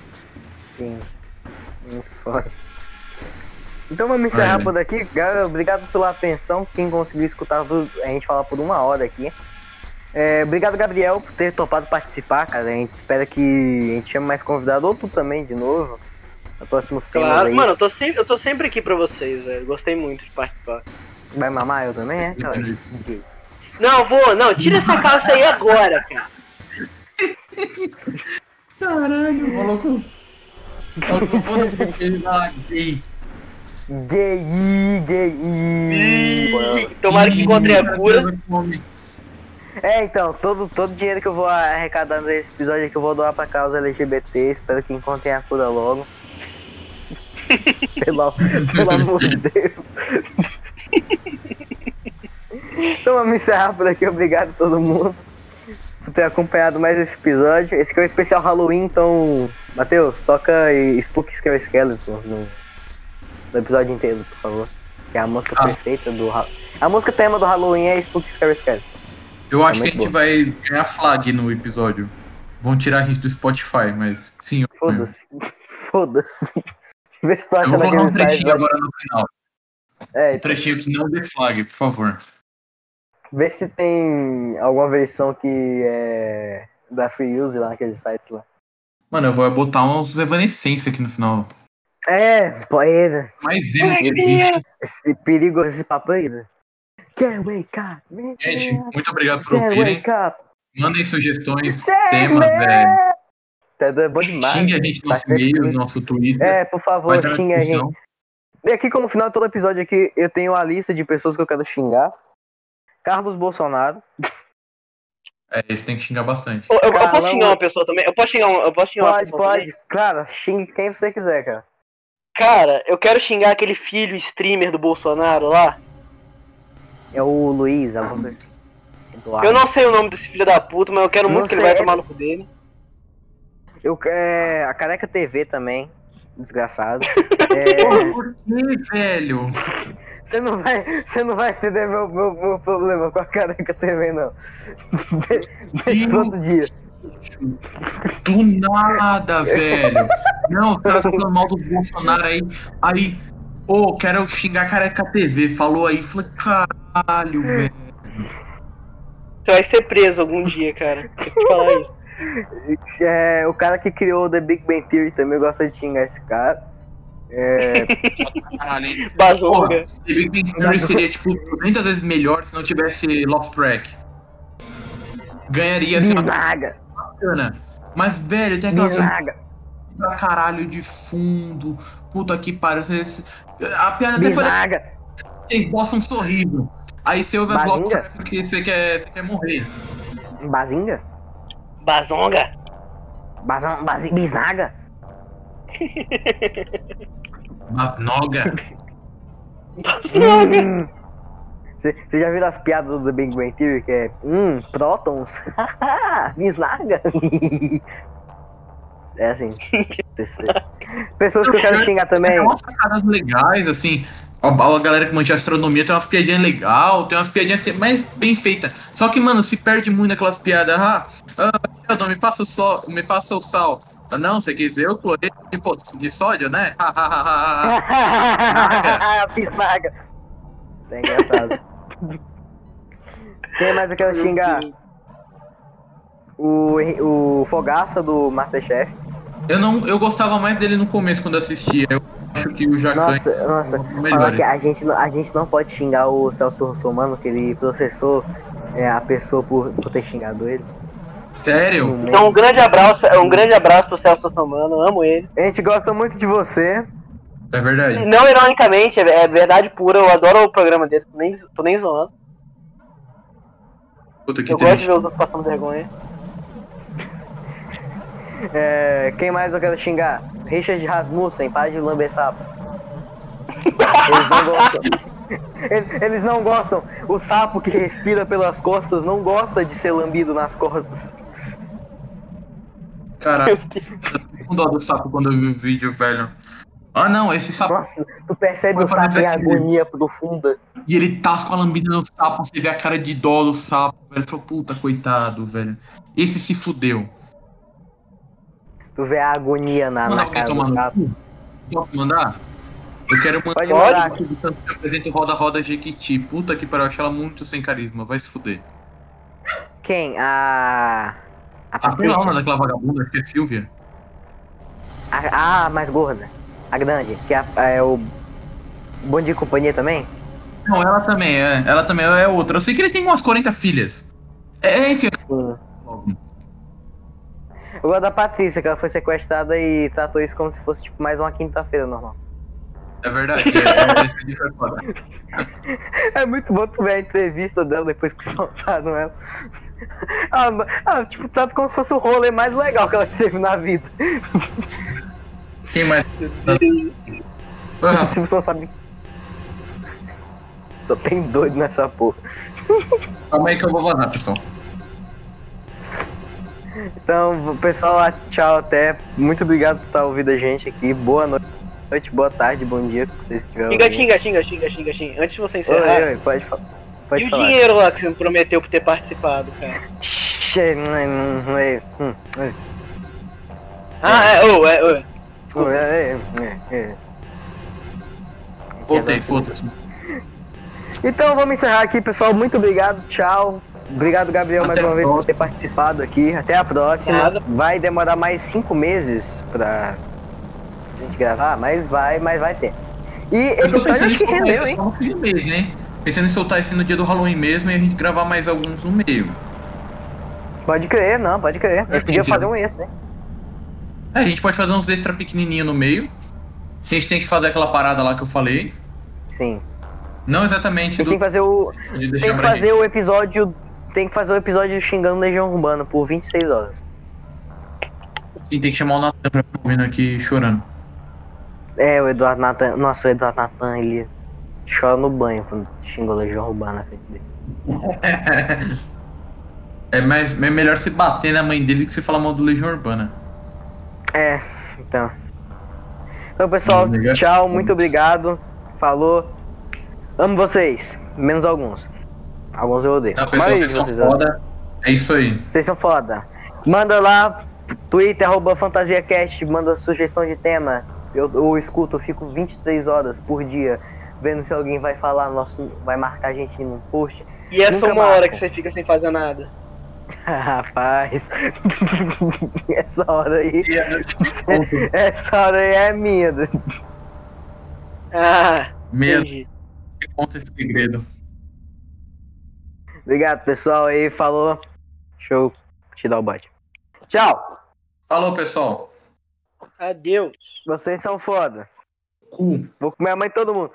Sim. Muito foda. Então vamos encerrar Aí, por aqui. Galera, obrigado pela atenção. Quem conseguiu escutar tudo, a gente falar por uma hora aqui. É, obrigado, Gabriel, por ter topado participar, cara. A gente espera que a gente chame mais convidado, ou tu também, de novo. Nos próximos temas Claro, aí. mano, eu tô, sempre, eu tô sempre aqui pra vocês, velho. Gostei muito de participar. Vai mamar eu também, é, cara? Não, vou, não, tira essa calça aí agora, cara. Caralho, maluco. Vou lá, gay. Gay, gay. Tomara que encontre a cura. É, então, todo, todo dinheiro que eu vou arrecadar nesse episódio aqui eu vou doar pra causa LGBT. Espero que encontrem a cura logo. pelo, pelo amor de Deus. então vamos encerrar por aqui. Obrigado a todo mundo por ter acompanhado mais esse episódio. Esse aqui é o especial Halloween, então, Matheus, toca e Spooky Scary Skeletons no, no episódio inteiro, por favor. Que é a música Ah. perfeita do A música tema do Halloween é Spooky Scary Skeletons. Eu acho É que a gente vai ganhar flag no episódio. Vão tirar a gente do Spotify, mas sim. eu- Foda-se. Foda-se. Vê se tu Eu acha vou colocar um trechinho agora no final. É, Um trechinho que não dê flag, por favor. vê se tem alguma versão que é da Free Use lá naqueles sites lá. Mano, eu vou botar uns evanescência aqui no final. É, poeira. Mas emo que existe. Esse perigo, esse papo aí, né? Can't wake up. man. Gente, muito obrigado por Can't ouvirem. Mandem sugestões, Save temas, me. velho. Tá bom demais. Xingue a gente no nosso Tá e-mail, no perfeito. nosso Twitter. É, por favor, xingue a gente. E aqui, como final de todo episódio aqui, eu tenho a lista de pessoas que eu quero xingar. Carlos Bolsonaro. É, esse tem que xingar bastante. Eu, eu- eu posso xingar uma pessoa também? Eu posso xingar, um, eu posso xingar uma Pode, pessoa também? pode. Claro, xingue quem você quiser, cara. Cara, eu quero xingar aquele filho streamer do Bolsonaro lá. É o Luiz, alguma coisa assim. Eduardo. Eu não sei o nome desse filho da puta, mas eu quero Não muito que ele vai tomar no cu dele. Eu, é, a Careca TV também. Desgraçado. Porra, É, por que, velho? você, não vai, você não vai entender meu, meu, meu problema com a Careca TV, não. De- Deixa outro dia. Do nada, velho. Não, os caras falando mal do Bolsonaro aí. Aí, ô, quero xingar careca TV. Falou aí, falei, caralho, velho. Você vai ser preso algum dia, cara. Tem que te falar isso. É, o cara que criou o The Big Bang Theory também gosta de xingar esse cara. É, Caralho, hein? Porra, Bazonga. The Big Bang Theory seria, tipo, 200 vezes melhor se não tivesse Lost Track. Ganharia, assim, bisnaga, bacana. Mas, velho, tem aquela pra caralho de fundo. Puta que pariu. Vocês... A piada até foi vocês botam um sorriso. Aí você ouve as Track porque você quer, você quer morrer. Bazinga? Bazonga. Bazão, bazi, bisnaga? Noga. Hum. Você já viu as piadas do Big Bang Theory que é Hum, prótons? bisnaga? é assim. Pessoas que eu quero xingar também. Tem umas sacadas legais, assim. A, a galera que manja astronomia tem umas piadinhas legais, tem umas piadinhas assim, mais bem feitas. Só que, mano, se perde muito naquelas piadas. Ah, ah me passa o sol, me passa o sal. Ah, não, você quer dizer eu clorei de, sódio, né? Bisnaga. Tá engraçado. Quem mais eu quero xingar? O, o Fogaça do Masterchef. Eu não, eu gostava mais dele no começo quando eu assistia. Eu acho que o Jacan Nossa, nossa. Fala que a gente, não- a gente não pode xingar o Celso Russomano, que ele processou é, a pessoa por, por ter xingado ele. Sério? Então um grande abraço, um grande abraço pro Celso Somano, amo ele. A gente gosta muito de você. É verdade. Não ironicamente, é é verdade pura, eu adoro o programa dele, tô nem, tô nem zoando. Puta que Eu gosto de triste. ver os outros passando vergonha. É, quem mais eu quero xingar? Richard Rasmussen, para de lamber sapo. Eles não gostam. Eles- Eles não gostam. O sapo que respira pelas costas não gosta de ser lambido nas costas. Caralho. Eu fico com dó do sapo quando eu vi o vídeo, velho. Ah não, esse sapo. Nossa, tu percebe o sapo em agonia profunda. E ele tasca a lambida no sapo, você vê a cara de dó do sapo, velho. Ele falou, puta, coitado, velho. Esse se fudeu. Tu vê a agonia na, na cara do sapo. Posso mandar? Eu quero mandar. Pode mandar. Pode. Do tanto que eu apresento Roda Roda Jequiti. Puta que pariu, eu acho ela muito sem carisma. Vai se fuder. Quem? A. A A Patrícia? daquela vagabunda, acho que é Silvia. A, a mais gorda. A grande. Que é, é o. Bom dia e companhia também? Não, ela também é. Ela também é outra. Eu sei que ele tem umas 40 filhas. É, enfim. Sim. Eu gosto da Patrícia, que ela foi sequestrada e tratou isso como se fosse tipo mais uma quinta-feira normal. É verdade. É, é, foda. É muito bom tu ver a entrevista dela depois que soltaram ela. Ah, ah, tipo, trata como se fosse o rolê mais legal que ela teve na vida. Quem mais? Se você não sabe. Só tem doido nessa porra. calma aí que eu vou vazar, pessoal. Então, pessoal, tchau até. Muito obrigado por estar ouvindo a gente aqui. Boa noite, boa tarde, bom dia, que vocês estiverem Xinga, xinga, xinga, xinga, xinga, xinga. Antes de você Oi, encerrar, oi, pode, fa- pode e o falar. dinheiro lá que você me prometeu por ter participado, cara? Hum, é, hum, é, Ah, é, ô, é, ô. Hum, é, é, é. Voltei, foda-se. Então vamos encerrar aqui, pessoal. Muito obrigado, tchau. Obrigado, Gabriel, mais Até uma a vez por ter participado aqui. Até a próxima. Nada. Vai demorar mais cinco meses pra gente gravar, mas vai, mas vai ter. E Eu esse tô episódio acho que soltar rendeu, esse hein? mês, hein? Pensando em soltar esse no dia do Halloween mesmo e a gente gravar mais alguns no meio. Pode crer, não, pode crer. Eu É, podia entendi. fazer um extra, né? É, a gente pode fazer uns extra pequenininho no meio. A gente tem que fazer aquela parada lá que eu falei. Sim. Não exatamente do tem que fazer o. Tem que fazer gente. o episódio. Tem que fazer o episódio xingando Legião Urbana por 26 horas. Sim, tem que chamar o Natan pra ficar ouvindo aqui chorando. É, o Eduardo Natan. Nossa, o Eduardo Natan, ele chora no banho quando xinga a Legião Urbana na frente dele. É, mais, é melhor se bater na mãe dele que você falar mal do Legião Urbana. É, então. Então, pessoal, tchau, muito obrigado. Falou. Amo vocês, menos alguns. Alguns eu odeio. Não, A pessoal, vocês são foda. É isso aí. Vocês são foda. Manda lá, Twitter, arroba FantasiaCast, manda sugestão de tema. Eu, eu escuto, eu fico 23 horas por dia vendo se alguém vai falar, nosso, vai marcar a gente num post. E essa Nunca uma marco. hora que você fica sem fazer nada. Rapaz, essa hora aí, essa hora aí é minha. Ah, entendi. conta esse segredo. Obrigado, pessoal aí, falou. Show, te dar o bote. Tchau, Falou, pessoal. Adeus. vocês são foda. Cu. Vou comer a mãe de todo mundo.